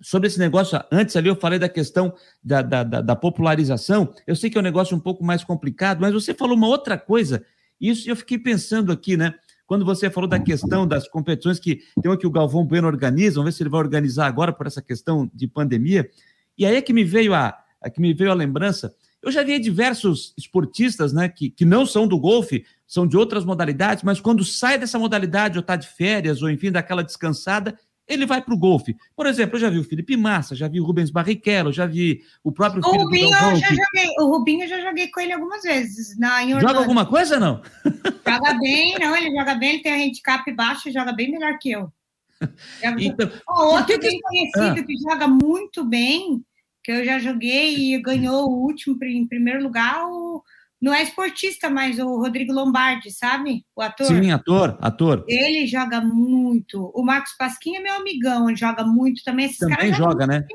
sobre esse negócio, antes ali eu falei da questão da, da, da, da, popularização, eu sei que é um negócio um pouco mais complicado, mas você falou uma outra coisa, isso eu fiquei pensando aqui, né, quando você falou da questão das competições que tem uma que o Galvão Bueno organiza, vamos ver se ele vai organizar agora por essa questão de pandemia, e aí é que me veio a, a que me veio a lembrança, eu já vi diversos esportistas, né, que, que não são do golfe, são de outras modalidades, mas quando sai dessa modalidade, ou está de férias, ou enfim, daquela descansada, ele vai para o golfe. Por exemplo, eu já vi o Felipe Massa, já vi o Rubens Barrichello, já vi o próprio o Rubinho. Eu já que... joguei, o Rubinho eu já joguei com ele algumas vezes. Na, em joga alguma coisa, não? Joga bem, não, ele joga bem, ele tem a handicap baixo, joga bem melhor que eu. Então, oh, outro bem conhecido ah. que joga muito bem, que eu já joguei e ganhou o último em primeiro lugar, o não é esportista, mas o Rodrigo Lombardi, sabe? O ator. Sim, ator, ator. Ele joga muito. O Marcos Pasquim é meu amigão, ele joga muito também. Esses também joga, né?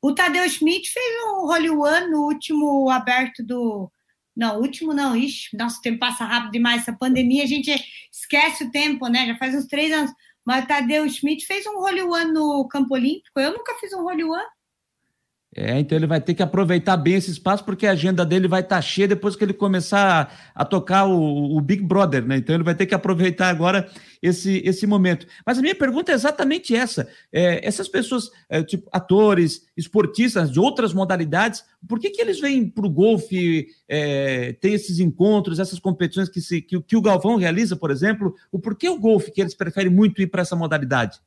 O Tadeu Schmidt fez um Holy One no último aberto do. Não, último não, ixi, nosso tempo passa rápido demais. Essa pandemia a gente esquece o tempo, né? Já faz uns três anos. Mas o Tadeu Schmidt fez um Holy One no Campo Olímpico. Eu nunca fiz um Holy One. É, então ele vai ter que aproveitar bem esse espaço, porque a agenda dele vai estar tá cheia depois que ele começar a, a tocar o, o, Big Brother, né? Então ele vai ter que aproveitar agora esse, esse momento. Mas a minha pergunta é exatamente essa: é, essas pessoas, é, tipo atores, esportistas de outras modalidades, por que, que eles vêm para o golfe, é, tem esses encontros, essas competições que, se, que, que o Galvão realiza, por exemplo? O porquê o golfe que eles preferem muito ir para essa modalidade?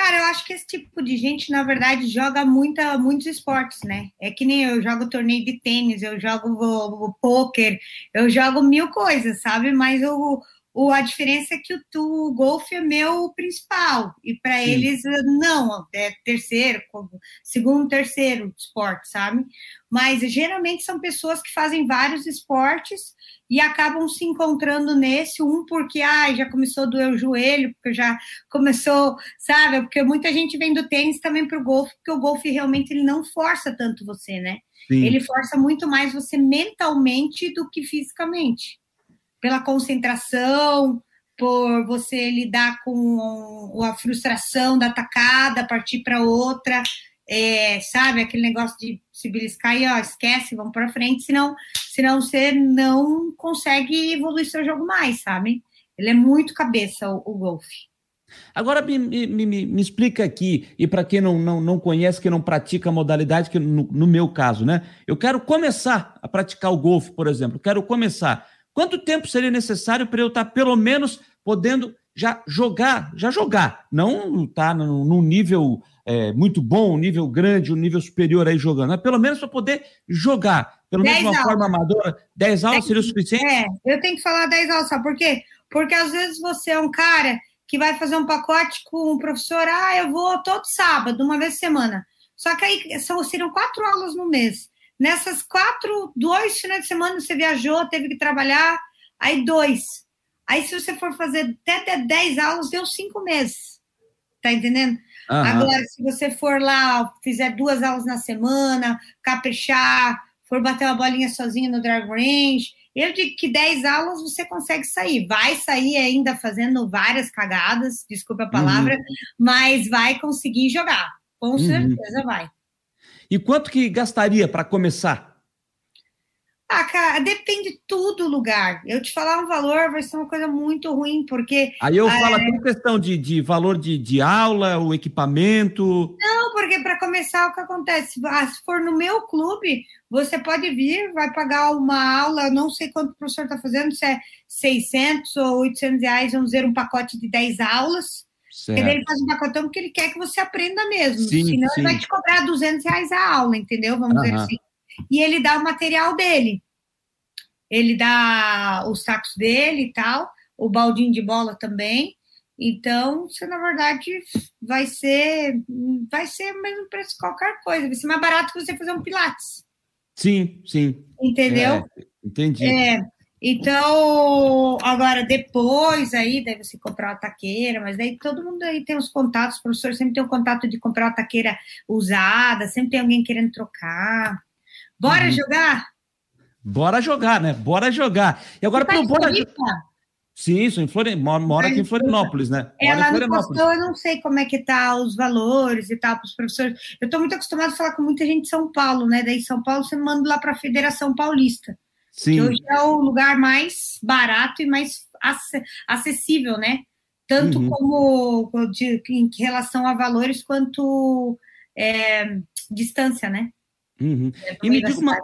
Cara, eu acho que esse tipo de gente, na verdade, joga muita, muitos esportes, né? É que nem eu jogo torneio de tênis, eu jogo o, o pôquer, eu jogo mil coisas, sabe? Mas o, o, a diferença é que o, o golfe é meu principal, e para eles, não, é terceiro, segundo, terceiro esporte, sabe? Mas geralmente são pessoas que fazem vários esportes e acabam se encontrando nesse, um porque ah, já começou a doer o joelho, porque já começou, sabe? Porque muita gente vem do tênis também para o golfe, porque o golfe realmente ele não força tanto você, né? Sim. Ele força muito mais você mentalmente do que fisicamente. Pela concentração, por você lidar com a frustração da atacada, partir para outra é, sabe, aquele negócio de se beliscar e ó, esquece, vamos para frente, senão, senão você não consegue evoluir seu jogo mais, sabe? Ele é muito cabeça, o, o golfe. Agora me, me, me, me, explica aqui, e para quem não, não, não conhece, que não pratica a modalidade, que no, no meu caso, né? Eu quero começar a praticar o golfe, por exemplo, quero começar. Quanto tempo seria necessário para eu estar tá, pelo menos podendo já jogar, já jogar, não tá num nível é, muito bom, um nível grande, um nível superior aí jogando, mas pelo menos para poder jogar, pelo menos de uma aulas. forma amadora, 10 aulas seria o suficiente? É, eu tenho que falar 10 aulas, sabe por quê? Porque às vezes você é um cara que vai fazer um pacote com um professor, ah, eu vou todo sábado, uma vez por semana. Só que aí são, seriam quatro aulas no mês. Nessas quatro, dois finais de semana você viajou, teve que trabalhar, aí dois. Aí se você for fazer até 10 aulas, deu cinco meses. Tá entendendo? Uhum. Agora, se você for lá, fizer duas aulas na semana, caprichar, for bater uma bolinha sozinho no drive range, eu digo que 10 aulas você consegue sair. Vai sair ainda fazendo várias cagadas, desculpa a palavra, uhum. mas vai conseguir jogar. Com uhum. certeza vai. E quanto que gastaria para começar? Ah, cara, depende tudo do lugar. Eu te falar um valor vai ser uma coisa muito ruim, porque. Aí eu falo é... até questão de, de valor de, de aula, o equipamento. Não, porque para começar, o que acontece? Ah, se for no meu clube, você pode vir, vai pagar uma aula, não sei quanto o professor está fazendo, se é 600 ou 800 reais, vamos dizer, um pacote de 10 aulas. Certo. ele faz um pacotão porque ele quer que você aprenda mesmo. Sim, Senão sim. ele vai te cobrar 200 reais a aula, entendeu? Vamos uhum. dizer assim e ele dá o material dele. Ele dá os sacos dele e tal, o baldinho de bola também. Então, você na verdade vai ser vai ser o mesmo preço que qualquer coisa, vai ser mais barato que você fazer um pilates. Sim, sim. Entendeu? É, entendi. É, então, agora depois aí deve se comprar uma taqueira, mas daí todo mundo aí tem os contatos, o professor sempre tem o contato de comprar uma taqueira usada, sempre tem alguém querendo trocar. Bora uhum. jogar? Bora jogar, né? Bora jogar. E agora, tá pelo bora. Sim, isso, em Flori... mora aqui em Florianópolis, né? É, lá no pastor, eu não sei como é que tá os valores e tal para os professores. Eu estou muito acostumado a falar com muita gente de São Paulo, né? Daí São Paulo você manda lá para a Federação Paulista. Sim. Que hoje é o lugar mais barato e mais acessível, né? Tanto uhum. como de, em relação a valores quanto é, distância, né? Uhum. E, me diga uma,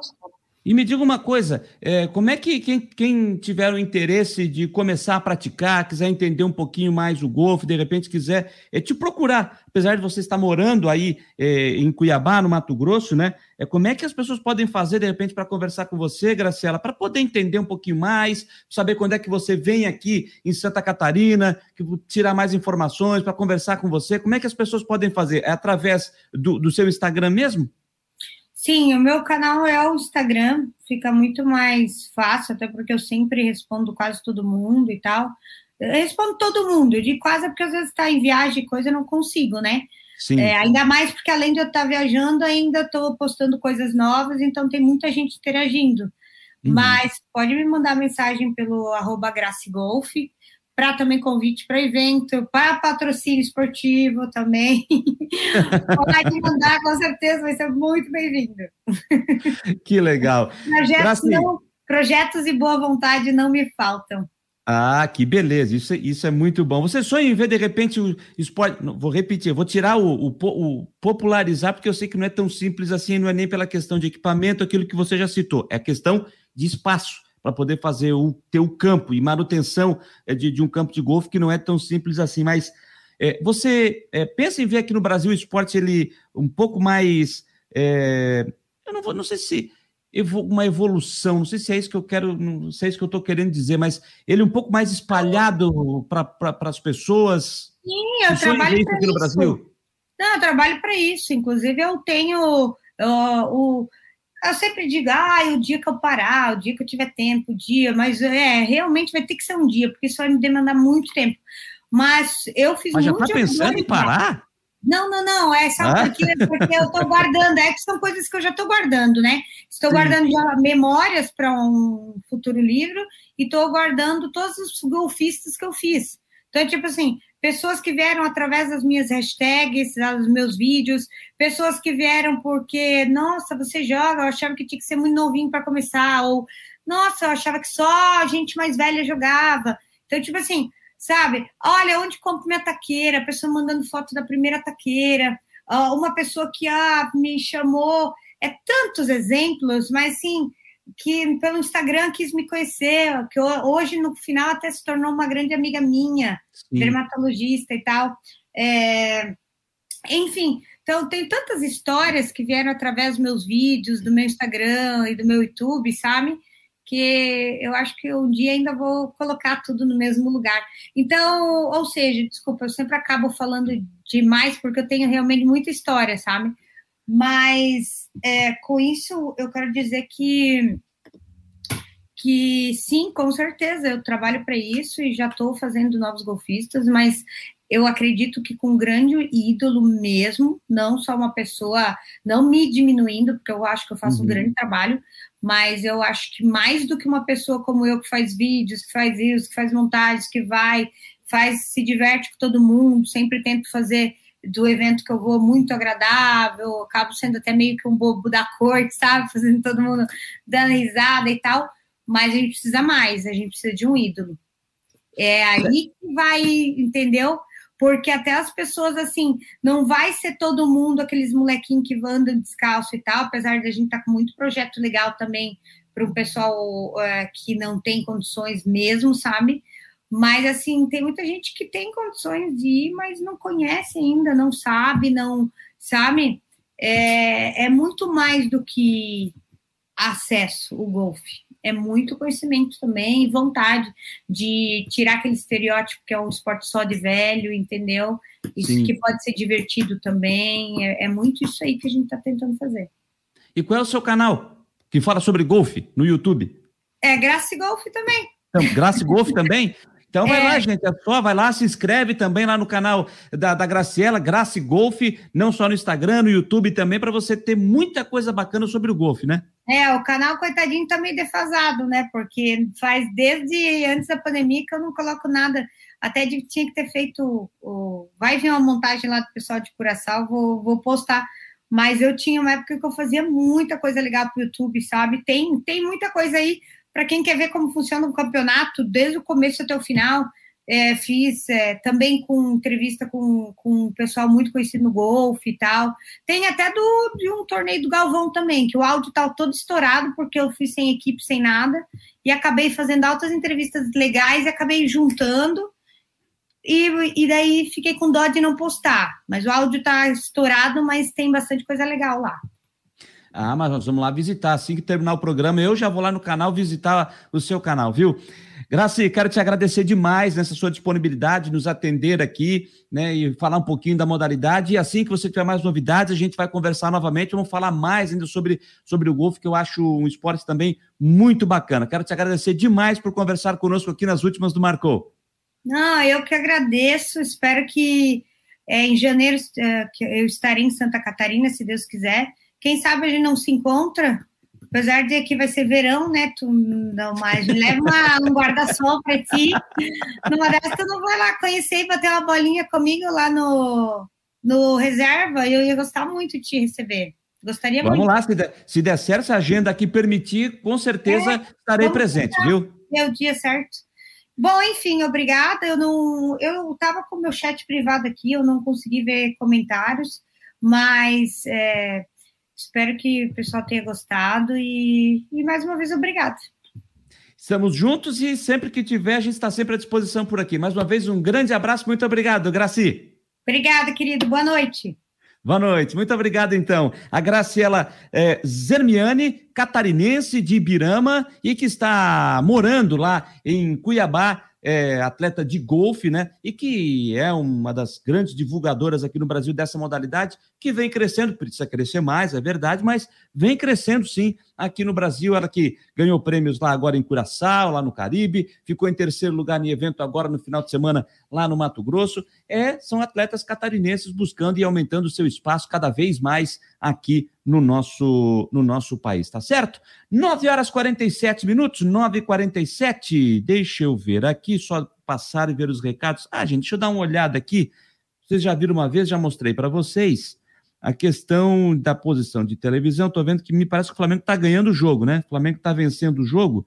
e me diga uma coisa: é, como é que quem, quem tiver o interesse de começar a praticar, quiser entender um pouquinho mais o golfe, de repente quiser é, te procurar, apesar de você estar morando aí é, em Cuiabá, no Mato Grosso, né? É, como é que as pessoas podem fazer, de repente, para conversar com você, Graciela, para poder entender um pouquinho mais, saber quando é que você vem aqui em Santa Catarina, tirar mais informações, para conversar com você? Como é que as pessoas podem fazer? É através do, do seu Instagram mesmo? Sim, o meu canal é o Instagram, fica muito mais fácil, até porque eu sempre respondo quase todo mundo e tal. Eu respondo todo mundo, de quase porque às vezes está em viagem e coisa, eu não consigo, né? Sim. É, ainda mais porque além de eu estar tá viajando, ainda estou postando coisas novas, então tem muita gente interagindo. Uhum. Mas pode me mandar mensagem pelo arroba para também convite para evento, para patrocínio esportivo também. Pode mandar, com certeza, vai ser muito bem-vindo. Que legal. Projetos, não, projetos e boa vontade não me faltam. Ah, que beleza, isso, isso é muito bom. Você sonha em ver, de repente, o esporte. Não, vou repetir, vou tirar o, o, o, popularizar, porque eu sei que não é tão simples assim, não é nem pela questão de equipamento, aquilo que você já citou, é a questão de espaço para poder fazer o teu campo e manutenção é, de, de um campo de golfe que não é tão simples assim. Mas é, você é, pensa em ver aqui no Brasil o esporte ele um pouco mais. É, eu não vou, não sei se uma evolução, não sei se é isso que eu quero, não sei se é isso que eu estou querendo dizer, mas ele um pouco mais espalhado para pra, as pessoas. Sim, eu trabalho para isso. No Brasil? Não, eu trabalho para isso. Inclusive, eu tenho uh, o. Eu sempre digo, ah, o dia que eu parar, o dia que eu tiver tempo, o dia, mas é, realmente vai ter que ser um dia, porque isso vai me demandar muito tempo. Mas eu fiz mas já está pensando em parar? Não, não, não, é só ah? porque, porque eu estou guardando, é que são coisas que eu já estou guardando, né? Estou Sim. guardando já memórias para um futuro livro e estou guardando todos os golfistas que eu fiz. Então, é tipo assim, pessoas que vieram através das minhas hashtags, dos meus vídeos, pessoas que vieram porque, nossa, você joga, eu achava que tinha que ser muito novinho para começar, ou, nossa, eu achava que só a gente mais velha jogava. Então, tipo assim, sabe? Olha, onde compro minha taqueira? A pessoa mandando foto da primeira taqueira. Uh, uma pessoa que ah, me chamou. É tantos exemplos, mas sim, que pelo Instagram quis me conhecer, que hoje no final até se tornou uma grande amiga minha, sim. dermatologista e tal. É, enfim, então tem tantas histórias que vieram através dos meus vídeos, do meu Instagram e do meu YouTube, sabe? que eu acho que um dia ainda vou colocar tudo no mesmo lugar. Então, ou seja, desculpa, eu sempre acabo falando demais porque eu tenho realmente muita história, sabe? Mas é, com isso eu quero dizer que que sim, com certeza eu trabalho para isso e já estou fazendo novos golfistas, mas eu acredito que com um grande ídolo mesmo, não só uma pessoa, não me diminuindo, porque eu acho que eu faço uhum. um grande trabalho, mas eu acho que mais do que uma pessoa como eu que faz vídeos, que faz isso, que faz montagens, que vai, faz, se diverte com todo mundo, sempre tento fazer do evento que eu vou muito agradável, acabo sendo até meio que um bobo da corte, sabe? Fazendo todo mundo dando risada e tal, mas a gente precisa mais, a gente precisa de um ídolo. É aí que vai, entendeu? porque até as pessoas, assim, não vai ser todo mundo aqueles molequinhos que andam descalço e tal, apesar de a gente estar tá com muito projeto legal também para o pessoal uh, que não tem condições mesmo, sabe? Mas, assim, tem muita gente que tem condições de ir, mas não conhece ainda, não sabe, não, sabe? É, é muito mais do que acesso o golfe é muito conhecimento também e vontade de tirar aquele estereótipo que é um esporte só de velho, entendeu? Isso Sim. que pode ser divertido também. É, é muito isso aí que a gente está tentando fazer. E qual é o seu canal que fala sobre golfe no YouTube? É Graça Golfe também. Então, Graça Golfe também? Então vai é. lá, gente, é só, vai lá, se inscreve também lá no canal da, da Graciela, Grace Golfe, não só no Instagram, no YouTube também, para você ter muita coisa bacana sobre o golfe, né? É, o canal, coitadinho, tá meio defasado, né? Porque faz desde antes da pandemia que eu não coloco nada. Até de, tinha que ter feito. O, vai vir uma montagem lá do pessoal de Curaçao, vou, vou postar. Mas eu tinha uma época que eu fazia muita coisa legal pro YouTube, sabe? Tem, tem muita coisa aí para quem quer ver como funciona um campeonato, desde o começo até o final. É, fiz é, também com entrevista com, com um pessoal muito conhecido no golfe e tal. Tem até do, de um torneio do Galvão também, que o áudio tá todo estourado, porque eu fui sem equipe, sem nada, e acabei fazendo altas entrevistas legais e acabei juntando. E, e daí fiquei com dó de não postar. Mas o áudio tá estourado, mas tem bastante coisa legal lá. Ah, mas nós vamos lá visitar. Assim que terminar o programa, eu já vou lá no canal visitar o seu canal, viu? Graci, quero te agradecer demais nessa sua disponibilidade, nos atender aqui, né, e falar um pouquinho da modalidade. E assim que você tiver mais novidades, a gente vai conversar novamente, vamos falar mais ainda sobre, sobre o golfe, que eu acho um esporte também muito bacana. Quero te agradecer demais por conversar conosco aqui nas últimas do Marcou. Não, eu que agradeço, espero que é, em janeiro que eu estarei em Santa Catarina, se Deus quiser. Quem sabe a gente não se encontra Apesar de que vai ser verão, né? Tu não mais leva uma, um guarda-sol para ti. Numa dessas, tu não vai lá conhecer e bater uma bolinha comigo lá no, no reserva. Eu ia gostar muito de te receber. Gostaria vamos muito. lá, se der, se der certo, se a agenda aqui permitir, com certeza é, estarei presente, viu? É o dia certo. Bom, enfim, obrigada. Eu não, eu estava com meu chat privado aqui, eu não consegui ver comentários, mas é, Espero que o pessoal tenha gostado e, e mais uma vez, obrigado. Estamos juntos e sempre que tiver, a gente está sempre à disposição por aqui. Mais uma vez, um grande abraço, muito obrigado, Graci. Obrigada, querido. Boa noite. Boa noite, muito obrigado então. A Graciela é, Zermiani, catarinense de Ibirama e que está morando lá em Cuiabá, é, atleta de golfe, né? E que é uma das grandes divulgadoras aqui no Brasil dessa modalidade, que vem crescendo, precisa crescer mais, é verdade, mas vem crescendo sim aqui no Brasil. Ela que ganhou prêmios lá agora em Curaçao, lá no Caribe, ficou em terceiro lugar em evento agora no final de semana lá no Mato Grosso. É, são atletas catarinenses buscando e aumentando o seu espaço cada vez mais aqui no nosso, no nosso país, tá certo? 9 horas 47 minutos, 9 e 47 Deixa eu ver aqui, só passar e ver os recados. Ah, gente, deixa eu dar uma olhada aqui. Vocês já viram uma vez, já mostrei para vocês a questão da posição de televisão. Estou vendo que me parece que o Flamengo está ganhando o jogo, né? O Flamengo está vencendo o jogo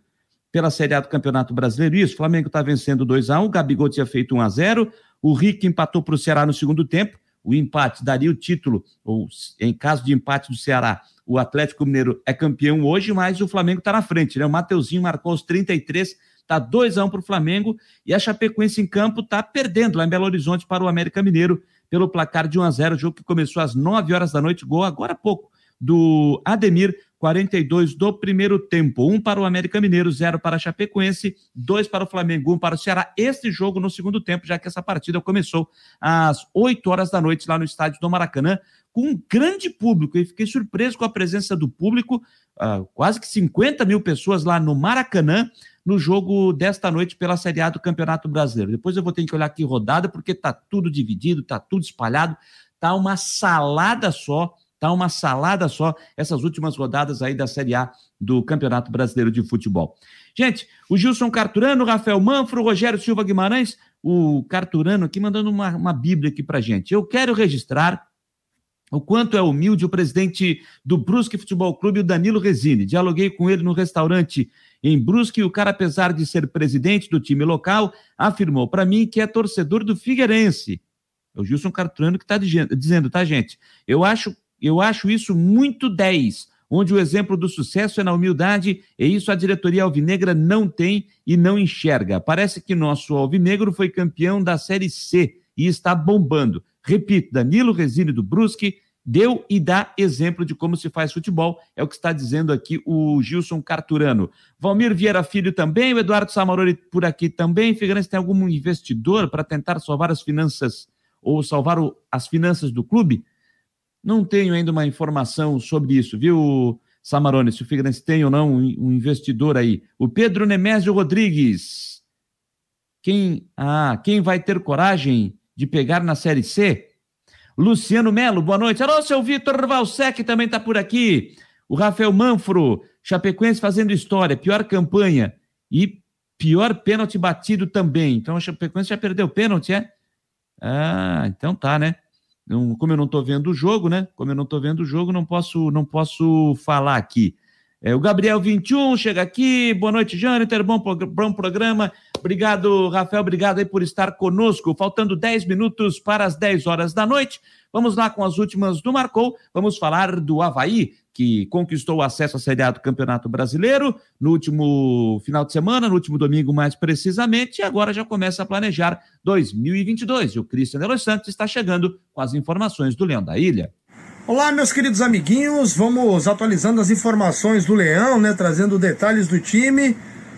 pela Série A do Campeonato Brasileiro. Isso, o Flamengo está vencendo 2 a 1 o Gabigol tinha feito 1 a 0 o Rick empatou para o Ceará no segundo tempo o empate daria o título, ou em caso de empate do Ceará, o Atlético Mineiro é campeão hoje, mas o Flamengo está na frente, né? O Mateuzinho marcou os 33, está 2 a 1 para o Flamengo, e a Chapecoense em campo está perdendo lá em Belo Horizonte para o América Mineiro, pelo placar de 1 a 0 jogo que começou às 9 horas da noite, gol agora há pouco, do Ademir, 42 do primeiro tempo. Um para o América Mineiro, zero para Chapecoense, dois para o Flamengo, um para o Ceará. Este jogo no segundo tempo, já que essa partida começou às 8 horas da noite lá no estádio do Maracanã, com um grande público. E fiquei surpreso com a presença do público, uh, quase que 50 mil pessoas lá no Maracanã, no jogo desta noite pela Série A do Campeonato Brasileiro. Depois eu vou ter que olhar aqui rodada, porque tá tudo dividido, tá tudo espalhado, tá uma salada só Tá uma salada só essas últimas rodadas aí da Série A do Campeonato Brasileiro de Futebol. Gente, o Gilson Carturano, Rafael Manfro, Rogério Silva Guimarães, o Carturano aqui mandando uma, uma Bíblia aqui pra gente. Eu quero registrar o quanto é humilde o presidente do Brusque Futebol Clube, o Danilo Resini. Dialoguei com ele no restaurante em Brusque e o cara, apesar de ser presidente do time local, afirmou para mim que é torcedor do Figueirense. É o Gilson Carturano que está dizendo, tá, gente? Eu acho eu acho isso muito 10, onde o exemplo do sucesso é na humildade, e isso a diretoria alvinegra não tem e não enxerga. Parece que nosso alvinegro foi campeão da Série C e está bombando. Repito, Danilo Resine do Brusque deu e dá exemplo de como se faz futebol, é o que está dizendo aqui o Gilson Carturano. Valmir Vieira Filho também, o Eduardo Samarori por aqui também. Figueirense tem algum investidor para tentar salvar as finanças ou salvar o, as finanças do clube? Não tenho ainda uma informação sobre isso, viu, Samarone? Se o Figueirense tem ou não um investidor aí. O Pedro Nemésio Rodrigues. Quem, ah, quem vai ter coragem de pegar na Série C? Luciano Melo, boa noite. Alô, seu Vitor Valsec também está por aqui. O Rafael Manfro, Chapecoense fazendo história, pior campanha e pior pênalti batido também. Então a Chapecoense já perdeu o pênalti, é? Ah, então tá, né? Como eu não estou vendo o jogo, né? Como eu não estou vendo o jogo, não posso, não posso falar aqui. É, o Gabriel 21 chega aqui. Boa noite, Jâniter. Bom, bom programa. Obrigado, Rafael. Obrigado aí por estar conosco. Faltando 10 minutos para as 10 horas da noite. Vamos lá com as últimas do Marcou. Vamos falar do Havaí, que conquistou o acesso à Série A do Campeonato Brasileiro no último final de semana, no último domingo mais precisamente, e agora já começa a planejar 2022. E o Cristian Delos Santos está chegando com as informações do Leão da Ilha. Olá, meus queridos amiguinhos, vamos atualizando as informações do Leão, né, trazendo detalhes do time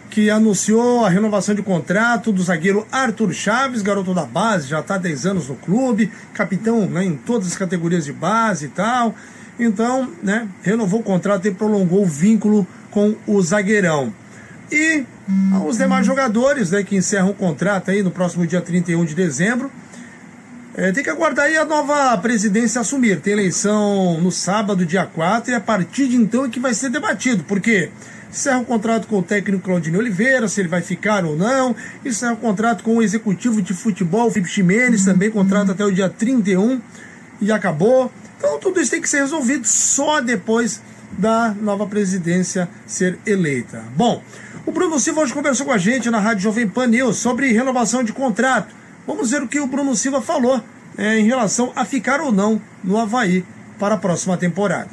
que anunciou a renovação de contrato do zagueiro Arthur Chaves, garoto da base, já está há 10 anos no clube, capitão né, em todas as categorias de base e tal. Então, né, renovou o contrato e prolongou o vínculo com o zagueirão. E os demais jogadores né, que encerram o contrato aí no próximo dia 31 de dezembro. É, tem que aguardar aí a nova presidência assumir. Tem eleição no sábado, dia 4, e a partir de então é que vai ser debatido, porque encerra o contrato com o técnico Claudinho Oliveira, se ele vai ficar ou não, encerra o contrato com o executivo de futebol, Felipe Ximenes, também contrato até o dia 31 e acabou. Então tudo isso tem que ser resolvido só depois da nova presidência ser eleita. Bom, o Bruno Silva hoje conversou com a gente na Rádio Jovem Pan News sobre renovação de contrato. Vamos ver o que o Bruno Silva falou é, em relação a ficar ou não no Havaí para a próxima temporada.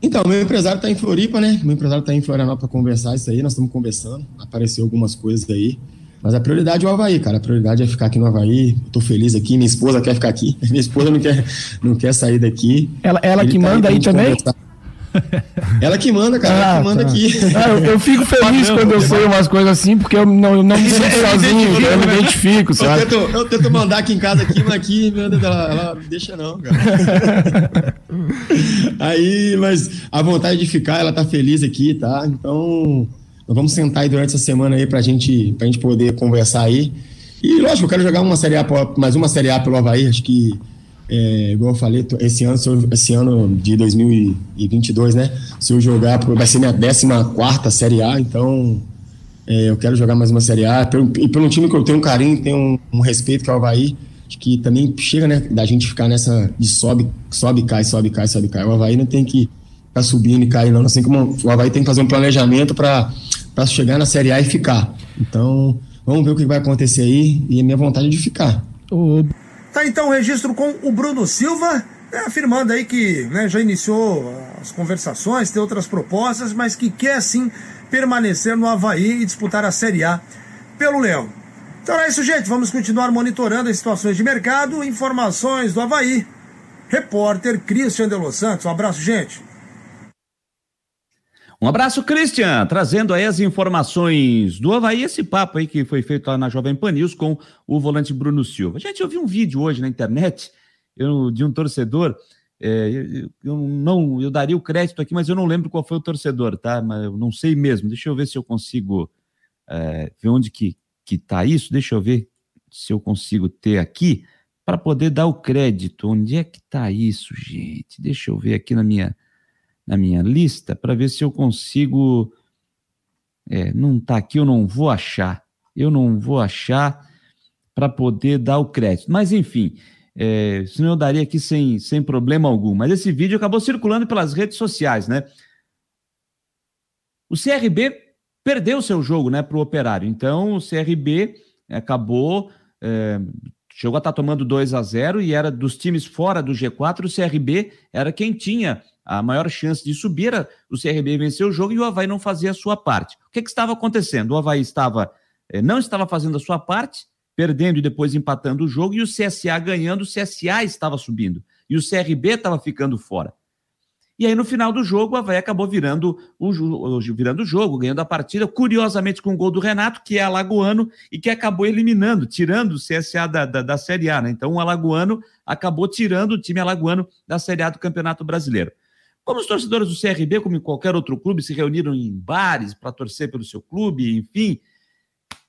Então, meu empresário está em Floripa, né? Meu empresário está em Florianópolis para conversar isso aí. Nós estamos conversando. Apareceu algumas coisas aí. Mas a prioridade é o Havaí, cara. A prioridade é ficar aqui no Havaí. Estou feliz aqui. Minha esposa quer ficar aqui. Minha esposa não quer, não quer sair daqui. Ela, ela que tá manda aí, aí também? Conversar. Ela que manda, cara, ah, ela que manda tá. aqui. Ah, eu, eu, fico feliz quando eu sei umas coisas assim, porque eu não, eu não me sinto sozinho, eu me né? identifico, sabe? Eu tento, eu tento mandar aqui em casa, aqui, mas aqui, meu Deus, ela, ela deixa não, cara. Aí, mas a vontade de ficar, ela tá feliz aqui, tá? Então, nós vamos sentar aí durante essa semana aí pra gente, pra gente poder conversar aí. E, lógico, eu quero jogar uma Série A, mais uma Série A pelo Havaí, acho que é, igual eu falei, esse ano, esse ano de 2022, né? Se eu jogar, vai ser minha 14 Série A, então é, eu quero jogar mais uma Série A. E pelo time que eu tenho um carinho, tenho um, um, respeito que é o Havaí, que também chega, né? Da gente ficar nessa de sobe, sobe, cai, sobe, cai, sobe, cai. O Havaí não tem que ficar subindo e caindo, não. Assim como o Havaí tem que fazer um planejamento para chegar na Série A e ficar. Então, vamos ver o que vai acontecer aí e a minha vontade é de ficar. O Tá então o registro com o Bruno Silva, né, afirmando aí que né, já iniciou as conversações, tem outras propostas, mas que quer sim permanecer no Havaí e disputar a Série A pelo Leão. Então é isso, gente. Vamos continuar monitorando as situações de mercado, informações do Havaí. Repórter Christian de Los Santos. Um abraço, gente. Um abraço, Christian, trazendo aí as informações do Havaí, esse papo aí que foi feito lá na Jovem Pan News com o volante Bruno Silva. Gente, eu vi um vídeo hoje na internet eu, de um torcedor, é, eu, eu, não, eu daria o crédito aqui, mas eu não lembro qual foi o torcedor, tá? Mas eu não sei mesmo. Deixa eu ver se eu consigo é, ver onde que, que tá isso. Deixa eu ver se eu consigo ter aqui para poder dar o crédito. Onde é que tá isso, gente? Deixa eu ver aqui na minha na minha lista para ver se eu consigo. É, não está aqui, eu não vou achar. Eu não vou achar para poder dar o crédito. Mas, enfim, é, senão eu daria aqui sem, sem problema algum. Mas esse vídeo acabou circulando pelas redes sociais, né? O CRB perdeu seu jogo né, para o Operário. Então, o CRB acabou. É, chegou a estar tá tomando 2 a 0 e era dos times fora do G4, o CRB era quem tinha a maior chance de subir, o CRB venceu o jogo e o Havaí não fazia a sua parte. O que, que estava acontecendo? O Havaí estava, eh, não estava fazendo a sua parte, perdendo e depois empatando o jogo, e o CSA ganhando, o CSA estava subindo. E o CRB estava ficando fora. E aí, no final do jogo, o Havaí acabou virando o, virando o jogo, ganhando a partida, curiosamente com o gol do Renato, que é alagoano, e que acabou eliminando, tirando o CSA da, da, da Série A. Né? Então, o alagoano acabou tirando o time alagoano da Série A do Campeonato Brasileiro. Como os torcedores do CRB, como em qualquer outro clube, se reuniram em bares para torcer pelo seu clube, enfim.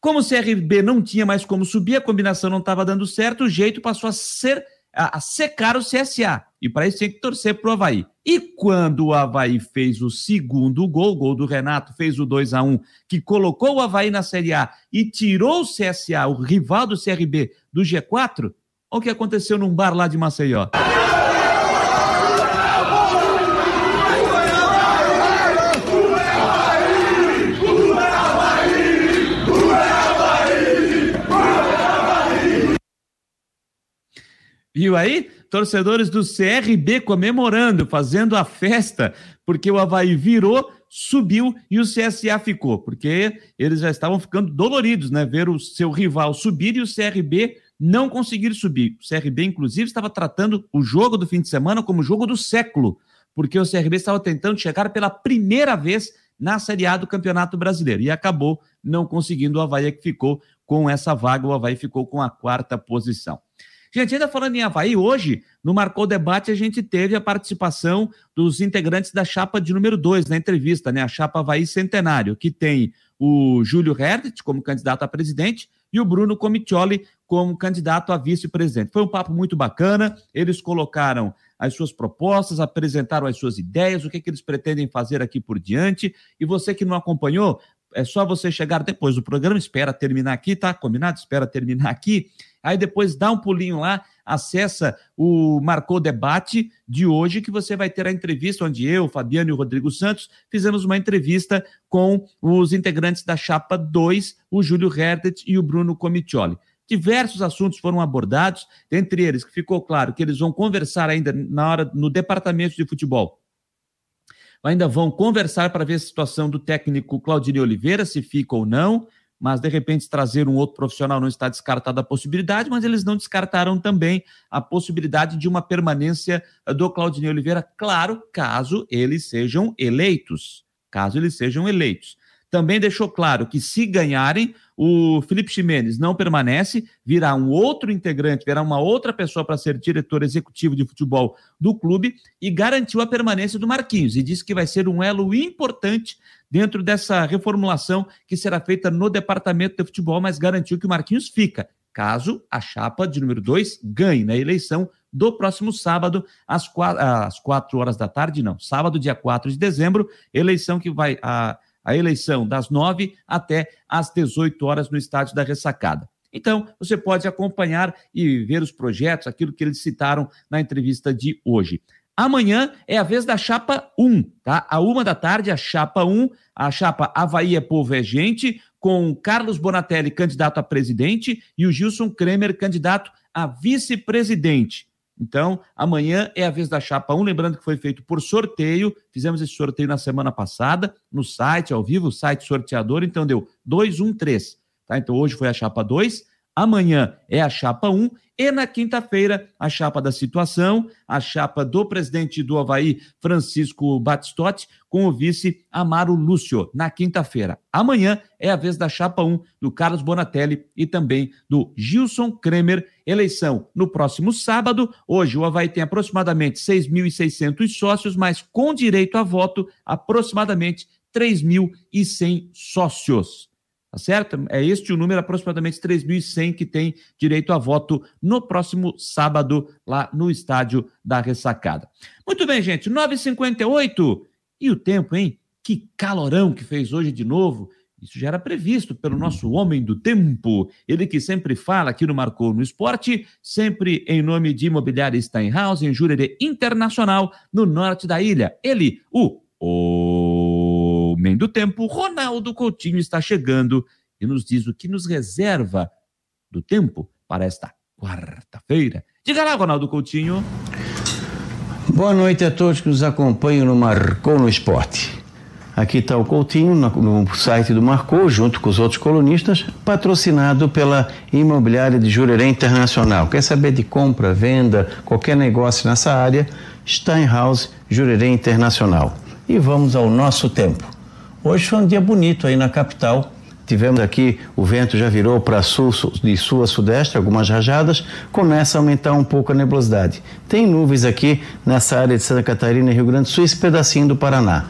Como o CRB não tinha mais como subir, a combinação não estava dando certo, o jeito passou a ser a, a secar o CSA. E para isso tinha que torcer para o Havaí. E quando o Havaí fez o segundo gol, o gol do Renato, fez o 2 a 1 que colocou o Havaí na Série A e tirou o CSA, o rival do CRB, do G4, olha o que aconteceu num bar lá de Maceió. Viu aí? Torcedores do CRB comemorando, fazendo a festa, porque o Havaí virou, subiu e o CSA ficou, porque eles já estavam ficando doloridos, né? Ver o seu rival subir e o CRB não conseguir subir. O CRB, inclusive, estava tratando o jogo do fim de semana como jogo do século, porque o CRB estava tentando chegar pela primeira vez na Série A do Campeonato Brasileiro e acabou não conseguindo. O Havaí que ficou com essa vaga, o Havaí ficou com a quarta posição. Gente, ainda falando em Havaí, hoje, no Marcou Debate, a gente teve a participação dos integrantes da chapa de número 2 na entrevista, né? A chapa Havaí Centenário, que tem o Júlio Herdet como candidato a presidente e o Bruno Comitioli como candidato a vice-presidente. Foi um papo muito bacana, eles colocaram as suas propostas, apresentaram as suas ideias, o que, é que eles pretendem fazer aqui por diante. E você que não acompanhou, é só você chegar depois do programa, espera terminar aqui, tá? Combinado? Espera terminar aqui. Aí depois dá um pulinho lá, acessa o Marcou Debate de hoje, que você vai ter a entrevista onde eu, Fabiano e o Rodrigo Santos fizemos uma entrevista com os integrantes da Chapa 2, o Júlio Herdet e o Bruno Comitioli. Diversos assuntos foram abordados, dentre eles que ficou claro que eles vão conversar ainda na hora no departamento de futebol. Ainda vão conversar para ver a situação do técnico Claudinei Oliveira, se fica ou não, mas de repente trazer um outro profissional não está descartada a possibilidade, mas eles não descartaram também a possibilidade de uma permanência do Claudinei Oliveira, claro, caso eles sejam eleitos. Caso eles sejam eleitos. Também deixou claro que se ganharem, o Felipe Ximenes não permanece, virá um outro integrante, virá uma outra pessoa para ser diretor executivo de futebol do clube e garantiu a permanência do Marquinhos e disse que vai ser um elo importante dentro dessa reformulação que será feita no departamento de futebol, mas garantiu que o Marquinhos fica, caso a chapa de número 2 ganhe na eleição do próximo sábado, às quatro, às quatro horas da tarde, não, sábado, dia 4 de dezembro, eleição que vai. A, a eleição das 9 até às 18 horas no estádio da Ressacada. Então, você pode acompanhar e ver os projetos, aquilo que eles citaram na entrevista de hoje. Amanhã é a vez da chapa 1, tá? A uma da tarde, a chapa 1, a chapa Havaí é Povo é Gente, com Carlos Bonatelli, candidato a presidente, e o Gilson Kremer, candidato a vice-presidente. Então, amanhã é a vez da chapa 1, lembrando que foi feito por sorteio, fizemos esse sorteio na semana passada, no site, ao vivo, site sorteador, então deu 213, tá? Então hoje foi a chapa 2, amanhã é a chapa 1 e na quinta-feira, a chapa da situação, a chapa do presidente do Havaí, Francisco Batistotti, com o vice Amaro Lúcio, na quinta-feira. Amanhã é a vez da chapa 1 do Carlos Bonatelli e também do Gilson Kremer. Eleição no próximo sábado. Hoje o Havaí tem aproximadamente 6.600 sócios, mas com direito a voto, aproximadamente 3.100 sócios. Tá certo? É este o número, aproximadamente 3.100 que tem direito a voto no próximo sábado, lá no estádio da Ressacada. Muito bem, gente, 9h58. E o tempo, hein? Que calorão que fez hoje de novo. Isso já era previsto pelo nosso homem do tempo. Ele que sempre fala aqui no Marcou no Esporte, sempre em nome de Imobiliária Steinhaus, em Jurerê Internacional, no norte da ilha. Ele, o Homem do Tempo, Ronaldo Coutinho, está chegando e nos diz o que nos reserva do tempo para esta quarta-feira. Diga lá, Ronaldo Coutinho. Boa noite a todos que nos acompanham no Marcou no Esporte. Aqui está o Coutinho no site do Marcou, junto com os outros colunistas, patrocinado pela Imobiliária de Jurerê Internacional. Quer saber de compra, venda, qualquer negócio nessa área? Steinhaus Jurerê Internacional. E vamos ao nosso tempo. Hoje foi um dia bonito aí na capital. Tivemos aqui, o vento já virou para sul, de sul a sudeste, algumas rajadas, começa a aumentar um pouco a nebulosidade. Tem nuvens aqui nessa área de Santa Catarina, Rio Grande do Sul, esse pedacinho do Paraná.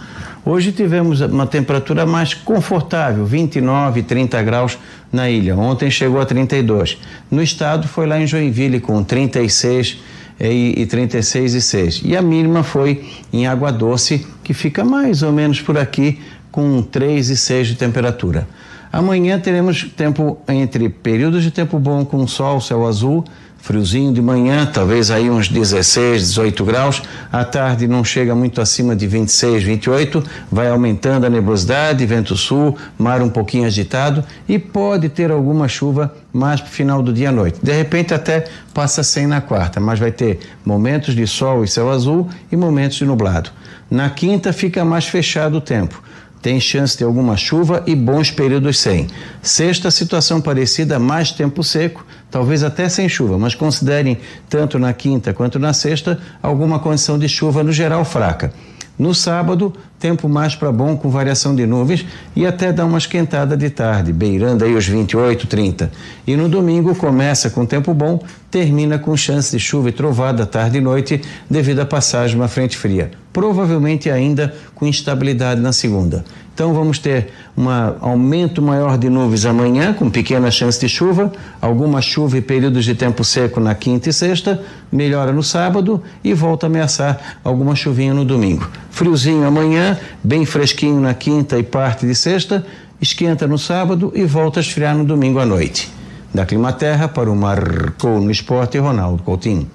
Hoje tivemos uma temperatura mais confortável, 29, 30 graus na ilha. Ontem chegou a 32. No estado foi lá em Joinville com 36 e, e 36 e 6. E a mínima foi em Água Doce, que fica mais ou menos por aqui, com 3 e 6 de temperatura. Amanhã teremos tempo entre períodos de tempo bom com sol, céu azul, friozinho de manhã, talvez aí uns 16, 18 graus. À tarde não chega muito acima de 26, 28, vai aumentando a nebulosidade, vento sul, mar um pouquinho agitado e pode ter alguma chuva mais para o final do dia à noite. De repente até passa sem na quarta, mas vai ter momentos de sol e céu azul e momentos de nublado. Na quinta fica mais fechado o tempo tem chance de alguma chuva e bons períodos sem. Sexta, situação parecida, mais tempo seco, talvez até sem chuva, mas considerem tanto na quinta quanto na sexta alguma condição de chuva no geral fraca. No sábado, tempo mais para bom com variação de nuvens e até dá uma esquentada de tarde, beirando aí os 28, 30. E no domingo começa com tempo bom, termina com chance de chuva e trovada tarde e noite devido à passagem de uma frente fria. Provavelmente ainda com instabilidade na segunda. Então vamos ter um aumento maior de nuvens amanhã, com pequena chance de chuva, alguma chuva e períodos de tempo seco na quinta e sexta, melhora no sábado e volta a ameaçar alguma chuvinha no domingo. Friozinho amanhã, bem fresquinho na quinta e parte de sexta, esquenta no sábado e volta a esfriar no domingo à noite. Da Climaterra para o Marcou no Esporte, Ronaldo Coutinho.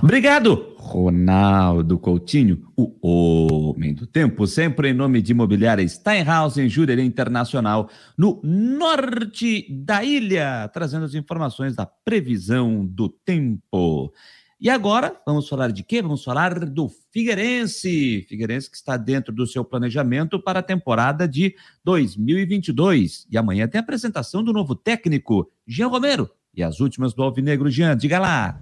Obrigado, Ronaldo Coutinho, o homem do tempo, sempre em nome de imobiliária Steinhaus, em Jurerê Internacional, no norte da ilha, trazendo as informações da previsão do tempo. E agora, vamos falar de quê? Vamos falar do Figueirense. Figueirense que está dentro do seu planejamento para a temporada de 2022. E amanhã tem a apresentação do novo técnico, Jean Romero. E as últimas do Alvinegro, Jean, diga lá.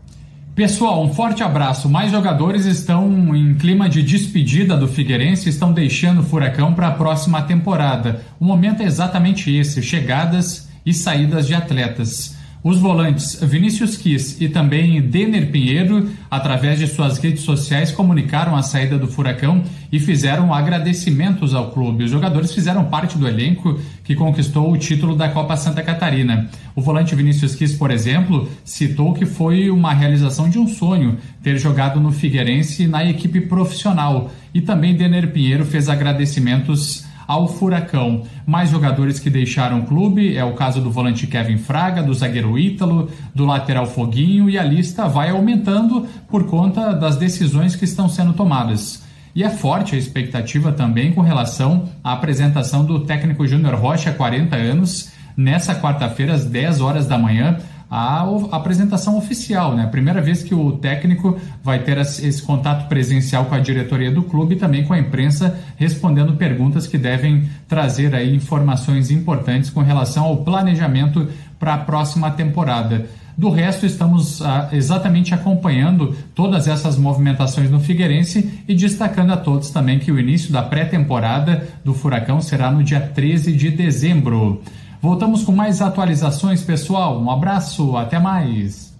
Pessoal, um forte abraço. Mais jogadores estão em clima de despedida do Figueirense, estão deixando o Furacão para a próxima temporada. O momento é exatamente esse: chegadas e saídas de atletas. Os volantes Vinícius Kiss e também Denner Pinheiro, através de suas redes sociais, comunicaram a saída do Furacão e fizeram agradecimentos ao clube. Os jogadores fizeram parte do elenco que conquistou o título da Copa Santa Catarina. O volante Vinícius Kiss, por exemplo, citou que foi uma realização de um sonho ter jogado no Figueirense na equipe profissional. E também Denner Pinheiro fez agradecimentos ao Furacão. Mais jogadores que deixaram o clube é o caso do volante Kevin Fraga, do zagueiro Ítalo, do lateral Foguinho e a lista vai aumentando por conta das decisões que estão sendo tomadas. E é forte a expectativa também com relação à apresentação do técnico Júnior Rocha, 40 anos, nessa quarta-feira, às 10 horas da manhã, a apresentação oficial, né? Primeira vez que o técnico vai ter esse contato presencial com a diretoria do clube e também com a imprensa, respondendo perguntas que devem trazer aí informações importantes com relação ao planejamento para a próxima temporada. Do resto, estamos ah, exatamente acompanhando todas essas movimentações no Figueirense e destacando a todos também que o início da pré-temporada do Furacão será no dia 13 de dezembro. Voltamos com mais atualizações, pessoal. Um abraço, até mais.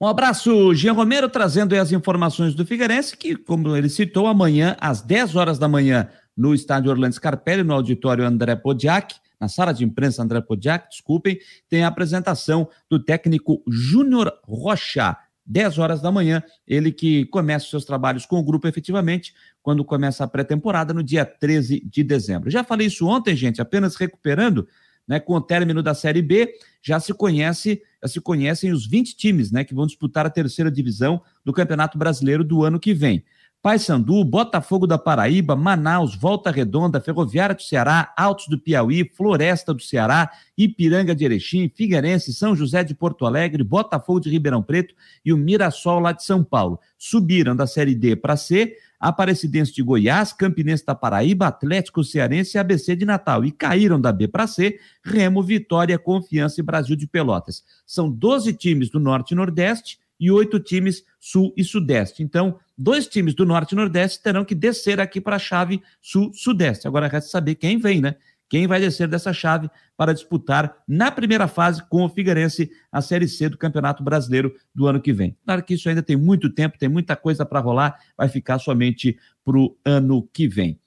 Um abraço, Jean Romero, trazendo as informações do Figueirense, que, como ele citou, amanhã, às 10 horas da manhã, no estádio Orlando Scarpelli, no auditório André Podiak, na sala de imprensa André Podiak, desculpem, tem a apresentação do técnico Júnior Rocha. 10 horas da manhã, ele que começa os seus trabalhos com o grupo efetivamente, quando começa a pré-temporada, no dia 13 de dezembro. Já falei isso ontem, gente, apenas recuperando, né, com o término da Série B, já se conhece, já se conhecem os 20 times, né, que vão disputar a terceira divisão do Campeonato Brasileiro do ano que vem. Paysandu, Botafogo da Paraíba, Manaus, Volta Redonda, Ferroviária do Ceará, Altos do Piauí, Floresta do Ceará, Ipiranga de Erechim, Figueirense, São José de Porto Alegre, Botafogo de Ribeirão Preto e o Mirassol lá de São Paulo. Subiram da Série D para C, Aparecidense de Goiás, Campinense da Paraíba, Atlético Cearense e ABC de Natal. E caíram da B para C, Remo, Vitória, Confiança e Brasil de Pelotas. São 12 times do Norte e Nordeste e oito times Sul e Sudeste. Então, dois times do Norte e Nordeste terão que descer aqui para a chave Sul-Sudeste. Agora resta saber quem vem, né? Quem vai descer dessa chave para disputar na primeira fase com o Figueirense a Série C do Campeonato Brasileiro do ano que vem. Claro que isso ainda tem muito tempo, tem muita coisa para rolar, vai ficar somente para o ano que vem.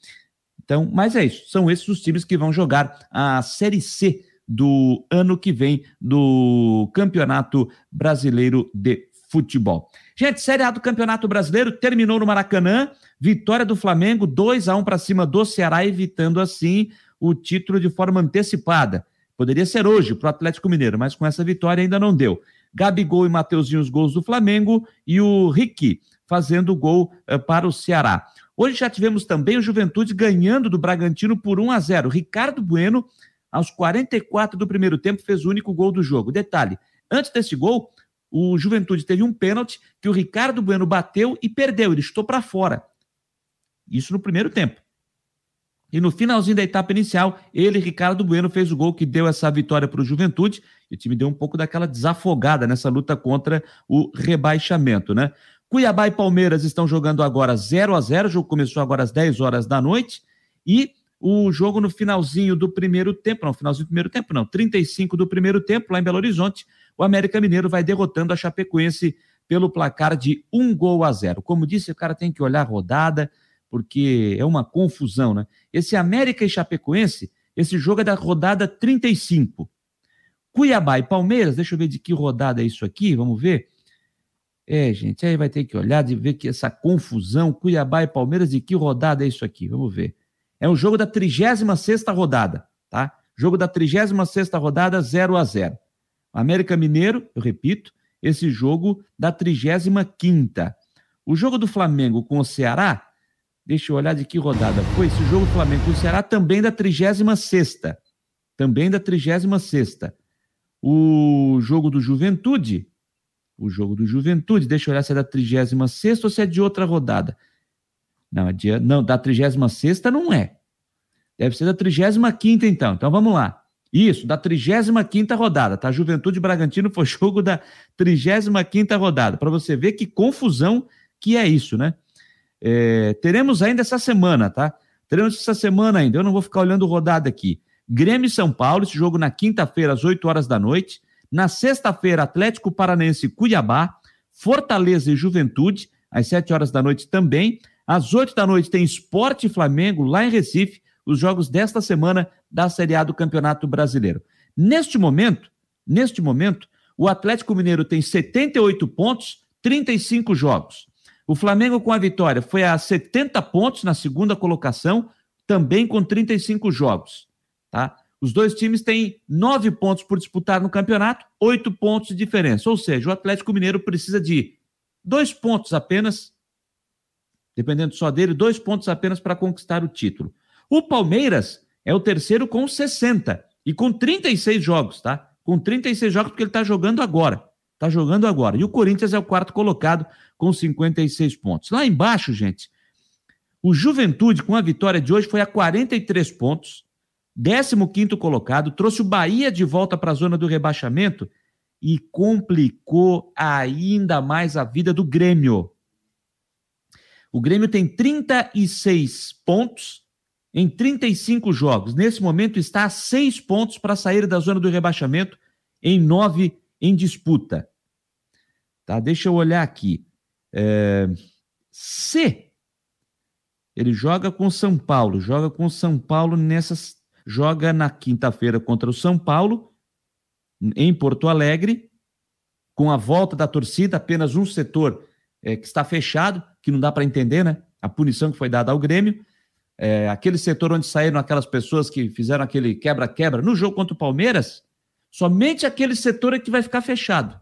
Então, mas é isso. São esses os times que vão jogar a Série C do ano que vem do Campeonato Brasileiro de Futebol. Gente, Série A do Campeonato Brasileiro terminou no Maracanã. Vitória do Flamengo, 2 a 1 para cima do Ceará, evitando assim o título de forma antecipada. Poderia ser hoje para o Atlético Mineiro, mas com essa vitória ainda não deu. Gabigol e Mateuzinho os gols do Flamengo e o Ricky fazendo o gol uh, para o Ceará. Hoje já tivemos também o Juventude ganhando do Bragantino por 1 a 0. Ricardo Bueno, aos 44 do primeiro tempo, fez o único gol do jogo. Detalhe: antes desse gol, o Juventude teve um pênalti que o Ricardo Bueno bateu e perdeu, ele estou para fora. Isso no primeiro tempo. E no finalzinho da etapa inicial, ele, Ricardo Bueno, fez o gol que deu essa vitória para o Juventude. E o time deu um pouco daquela desafogada nessa luta contra o rebaixamento, né? Cuiabá e Palmeiras estão jogando agora 0 a 0 O jogo começou agora às 10 horas da noite. E o jogo no finalzinho do primeiro tempo, não, finalzinho do primeiro tempo, não, 35 do primeiro tempo, lá em Belo Horizonte, o América Mineiro vai derrotando a Chapecoense pelo placar de um gol a zero. Como disse, o cara tem que olhar a rodada, porque é uma confusão, né? Esse América e Chapecoense, esse jogo é da rodada 35. Cuiabá e Palmeiras, deixa eu ver de que rodada é isso aqui, vamos ver. É, gente, aí vai ter que olhar de ver que essa confusão, Cuiabá e Palmeiras, de que rodada é isso aqui? Vamos ver. É um jogo da 36 rodada, tá? Jogo da 36 rodada, 0 a 0 América Mineiro, eu repito, esse jogo da 35 O jogo do Flamengo com o Ceará, deixa eu olhar de que rodada foi. Esse jogo do Flamengo com o Ceará também da 36 Também da 36 O jogo do Juventude, o jogo do Juventude, deixa eu olhar se é da 36 ou se é de outra rodada. Não, é dia, não, da 36 não é. Deve ser da 35 então. Então vamos lá. Isso, da 35 rodada, tá? Juventude Bragantino foi jogo da 35 rodada, para você ver que confusão que é isso, né? É, teremos ainda essa semana, tá? Teremos essa semana ainda, eu não vou ficar olhando rodada aqui. Grêmio e São Paulo, esse jogo na quinta-feira, às 8 horas da noite. Na sexta-feira, Atlético Paranense e Cuiabá. Fortaleza e Juventude, às 7 horas da noite também. Às 8 da noite tem Esporte Flamengo, lá em Recife os jogos desta semana da Série A do Campeonato Brasileiro. Neste momento, neste momento, o Atlético Mineiro tem 78 pontos, 35 jogos. O Flamengo com a vitória foi a 70 pontos na segunda colocação, também com 35 jogos, tá? Os dois times têm nove pontos por disputar no campeonato, oito pontos de diferença. Ou seja, o Atlético Mineiro precisa de dois pontos apenas, dependendo só dele, dois pontos apenas para conquistar o título. O Palmeiras é o terceiro com 60 e com 36 jogos, tá? Com 36 jogos porque ele está jogando agora. Está jogando agora. E o Corinthians é o quarto colocado com 56 pontos. Lá embaixo, gente, o Juventude, com a vitória de hoje, foi a 43 pontos, 15 colocado, trouxe o Bahia de volta para a zona do rebaixamento e complicou ainda mais a vida do Grêmio. O Grêmio tem 36 pontos, em 35 jogos. Nesse momento está a seis pontos para sair da zona do rebaixamento, em nove em disputa. Tá? Deixa eu olhar aqui. É... Se ele joga com São Paulo, joga com São Paulo nessas. Joga na quinta-feira contra o São Paulo, em Porto Alegre, com a volta da torcida, apenas um setor é, que está fechado, que não dá para entender, né? A punição que foi dada ao Grêmio é, aquele setor onde saíram aquelas pessoas que fizeram aquele quebra-quebra no jogo contra o Palmeiras, somente aquele setor é que vai ficar fechado.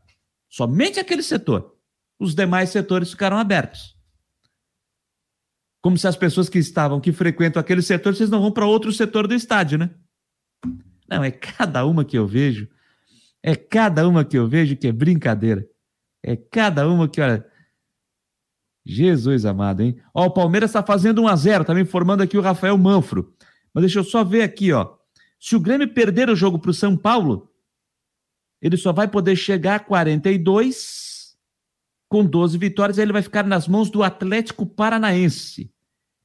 Somente aquele setor. Os demais setores ficaram abertos. Como se as pessoas que estavam, que frequentam aquele setor, vocês não vão para outro setor do estádio, né? Não, é cada uma que eu vejo. É cada uma que eu vejo que é brincadeira. É cada uma que, olha, Jesus amado, hein? Ó, o Palmeiras está fazendo 1 a 0 tá me informando aqui o Rafael Manfro. Mas deixa eu só ver aqui, ó. Se o Grêmio perder o jogo para o São Paulo, ele só vai poder chegar a 42 com 12 vitórias, aí ele vai ficar nas mãos do Atlético Paranaense,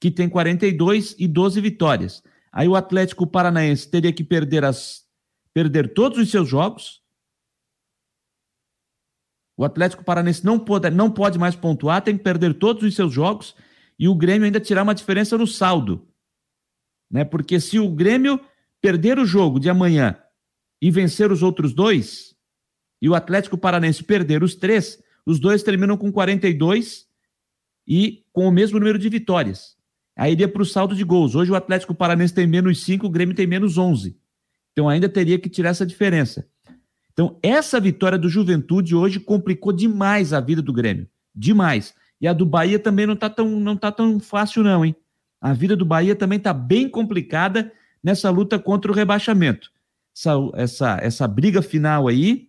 que tem 42 e 12 vitórias. Aí o Atlético Paranaense teria que perder as perder todos os seus jogos, o Atlético Paranense não pode, não pode mais pontuar, tem que perder todos os seus jogos e o Grêmio ainda tirar uma diferença no saldo. Né? Porque se o Grêmio perder o jogo de amanhã e vencer os outros dois, e o Atlético Paranense perder os três, os dois terminam com 42 e com o mesmo número de vitórias. Aí iria para o saldo de gols. Hoje o Atlético Paranense tem menos 5, o Grêmio tem menos 11. Então ainda teria que tirar essa diferença. Então, essa vitória do Juventude hoje complicou demais a vida do Grêmio. Demais. E a do Bahia também não está tão, não tá tão fácil, não, hein? A vida do Bahia também está bem complicada nessa luta contra o rebaixamento. Essa, essa, essa briga final aí.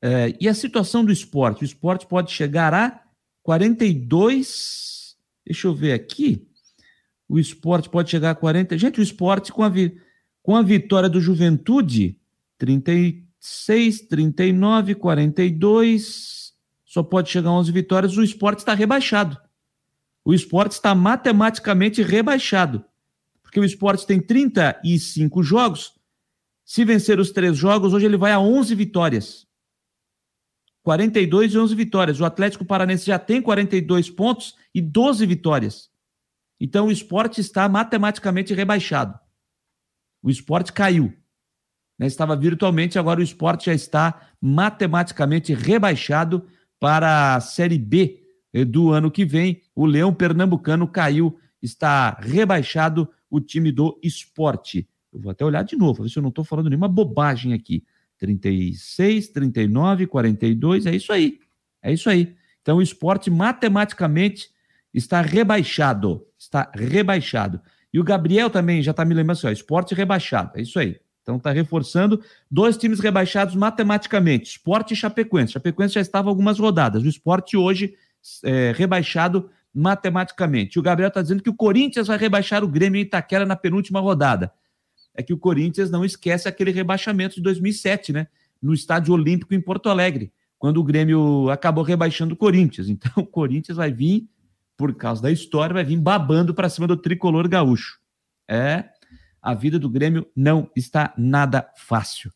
É, e a situação do esporte? O esporte pode chegar a 42. Deixa eu ver aqui. O esporte pode chegar a 40. Gente, o esporte com a, com a vitória do Juventude 36, 39, 42, só pode chegar a 11 vitórias. O esporte está rebaixado. O esporte está matematicamente rebaixado. Porque o esporte tem 35 jogos. Se vencer os três jogos, hoje ele vai a 11 vitórias. 42 e 11 vitórias. O Atlético Paranense já tem 42 pontos e 12 vitórias. Então o esporte está matematicamente rebaixado. O esporte caiu. Né? Estava virtualmente, agora o esporte já está matematicamente rebaixado para a Série B eh, do ano que vem. O Leão Pernambucano caiu, está rebaixado o time do esporte. Eu vou até olhar de novo, ver se eu não estou falando nenhuma bobagem aqui. 36, 39, 42, é isso aí. É isso aí. Então o esporte matematicamente está rebaixado. Está rebaixado. E o Gabriel também já está me lembrando assim: ó, esporte rebaixado. É isso aí. Então está reforçando. Dois times rebaixados matematicamente: esporte e Chapecoense. Chapecoense já estava algumas rodadas. O esporte hoje é, rebaixado matematicamente. O Gabriel está dizendo que o Corinthians vai rebaixar o Grêmio em Itaquera na penúltima rodada é que o Corinthians não esquece aquele rebaixamento de 2007, né? No Estádio Olímpico em Porto Alegre, quando o Grêmio acabou rebaixando o Corinthians. Então o Corinthians vai vir, por causa da história, vai vir babando para cima do tricolor gaúcho. É, a vida do Grêmio não está nada fácil.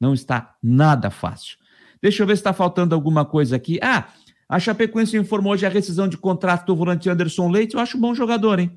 Não está nada fácil. Deixa eu ver se está faltando alguma coisa aqui. Ah, a Chapecoense informou hoje a rescisão de contrato do volante Anderson Leite. Eu acho bom jogador, hein?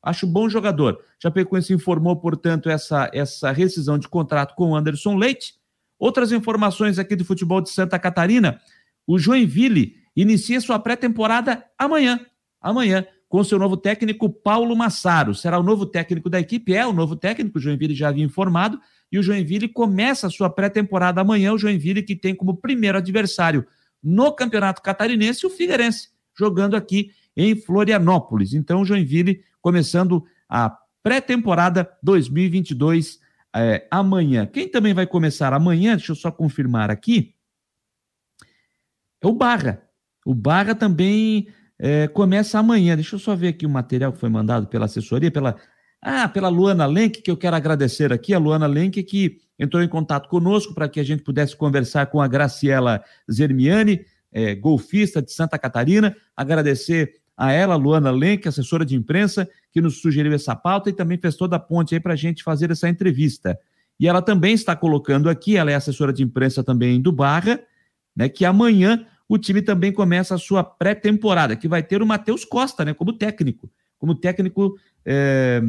Acho bom jogador. Chapecoense informou, portanto, essa, essa rescisão de contrato com o Anderson Leite. Outras informações aqui do futebol de Santa Catarina. O Joinville inicia sua pré-temporada amanhã. Amanhã, com seu novo técnico Paulo Massaro. Será o novo técnico da equipe? É o novo técnico, o Joinville já havia informado. E o Joinville começa a sua pré-temporada amanhã. O Joinville que tem como primeiro adversário no Campeonato Catarinense o Figueirense, jogando aqui em Florianópolis. Então, o Joinville começando a pré-temporada 2022 é, amanhã. Quem também vai começar amanhã, deixa eu só confirmar aqui, é o Barra. O Barra também é, começa amanhã. Deixa eu só ver aqui o material que foi mandado pela assessoria, pela. Ah, pela Luana Lenk, que eu quero agradecer aqui, a Luana Lenk, que entrou em contato conosco para que a gente pudesse conversar com a Graciela Zermiani, é, golfista de Santa Catarina. Agradecer a ela, Luana Lenk, assessora de imprensa, que nos sugeriu essa pauta e também fez toda a ponte aí para a gente fazer essa entrevista. E ela também está colocando aqui, ela é assessora de imprensa também do Barra, né, que amanhã o time também começa a sua pré-temporada, que vai ter o Matheus Costa, né, como técnico, como técnico é,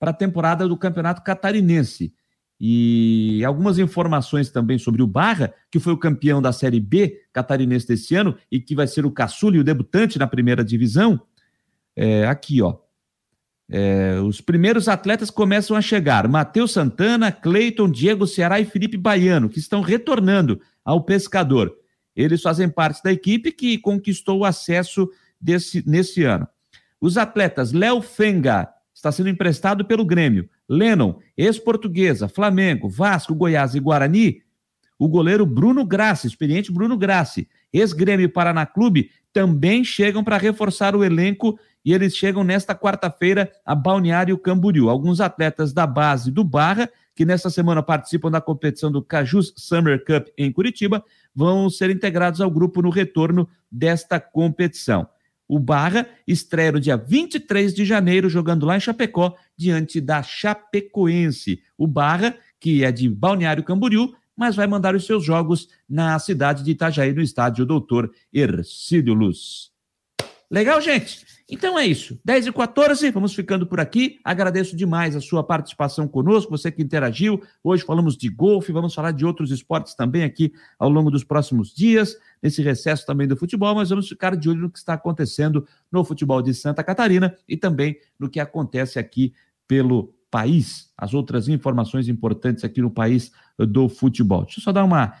para a temporada do Campeonato Catarinense. E algumas informações também sobre o Barra, que foi o campeão da Série B catarinense desse ano e que vai ser o caçula e o debutante na primeira divisão. É, aqui, ó. É, os primeiros atletas começam a chegar: Matheus Santana, Cleiton, Diego Ceará e Felipe Baiano, que estão retornando ao pescador. Eles fazem parte da equipe que conquistou o acesso desse, nesse ano. Os atletas Léo Fenga está sendo emprestado pelo Grêmio. Lennon, ex-portuguesa, Flamengo, Vasco, Goiás e Guarani, o goleiro Bruno Grassi, experiente Bruno Grassi, ex-Grêmio Paraná Clube, também chegam para reforçar o elenco e eles chegam nesta quarta-feira a Balneário Camboriú. Alguns atletas da base do Barra, que nesta semana participam da competição do Cajus Summer Cup em Curitiba, vão ser integrados ao grupo no retorno desta competição. O Barra estreia no dia 23 de janeiro, jogando lá em Chapecó, diante da Chapecoense. O Barra, que é de Balneário Camboriú, mas vai mandar os seus jogos na cidade de Itajaí, no estádio Doutor Ercílio Luz. Legal, gente? Então é isso. 10 e 14, vamos ficando por aqui. Agradeço demais a sua participação conosco, você que interagiu. Hoje falamos de golfe, vamos falar de outros esportes também aqui ao longo dos próximos dias, nesse recesso também do futebol, mas vamos ficar de olho no que está acontecendo no futebol de Santa Catarina e também no que acontece aqui pelo país, as outras informações importantes aqui no país do futebol. Deixa eu só dar uma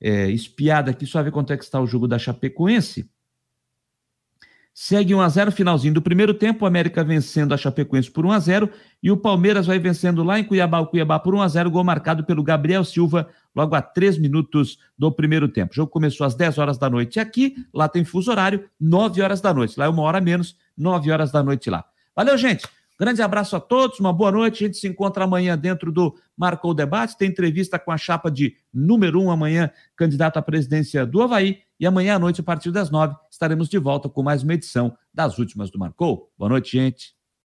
é, espiada aqui, só ver quanto é que está o jogo da Chapecoense. Segue 1 a 0 finalzinho do primeiro tempo, o América vencendo a Chapecoense por 1 a 0 e o Palmeiras vai vencendo lá em Cuiabá, o Cuiabá por 1 a 0, gol marcado pelo Gabriel Silva logo a 3 minutos do primeiro tempo. O jogo começou às 10 horas da noite aqui, lá tem fuso horário, 9 horas da noite. Lá é uma hora menos, 9 horas da noite lá. Valeu, gente. Grande abraço a todos, uma boa noite. A gente se encontra amanhã dentro do Marcou Debate. Tem entrevista com a chapa de número um amanhã, candidato à presidência do Havaí. E amanhã à noite, a partir das nove, estaremos de volta com mais uma edição das últimas do Marcou. Boa noite, gente.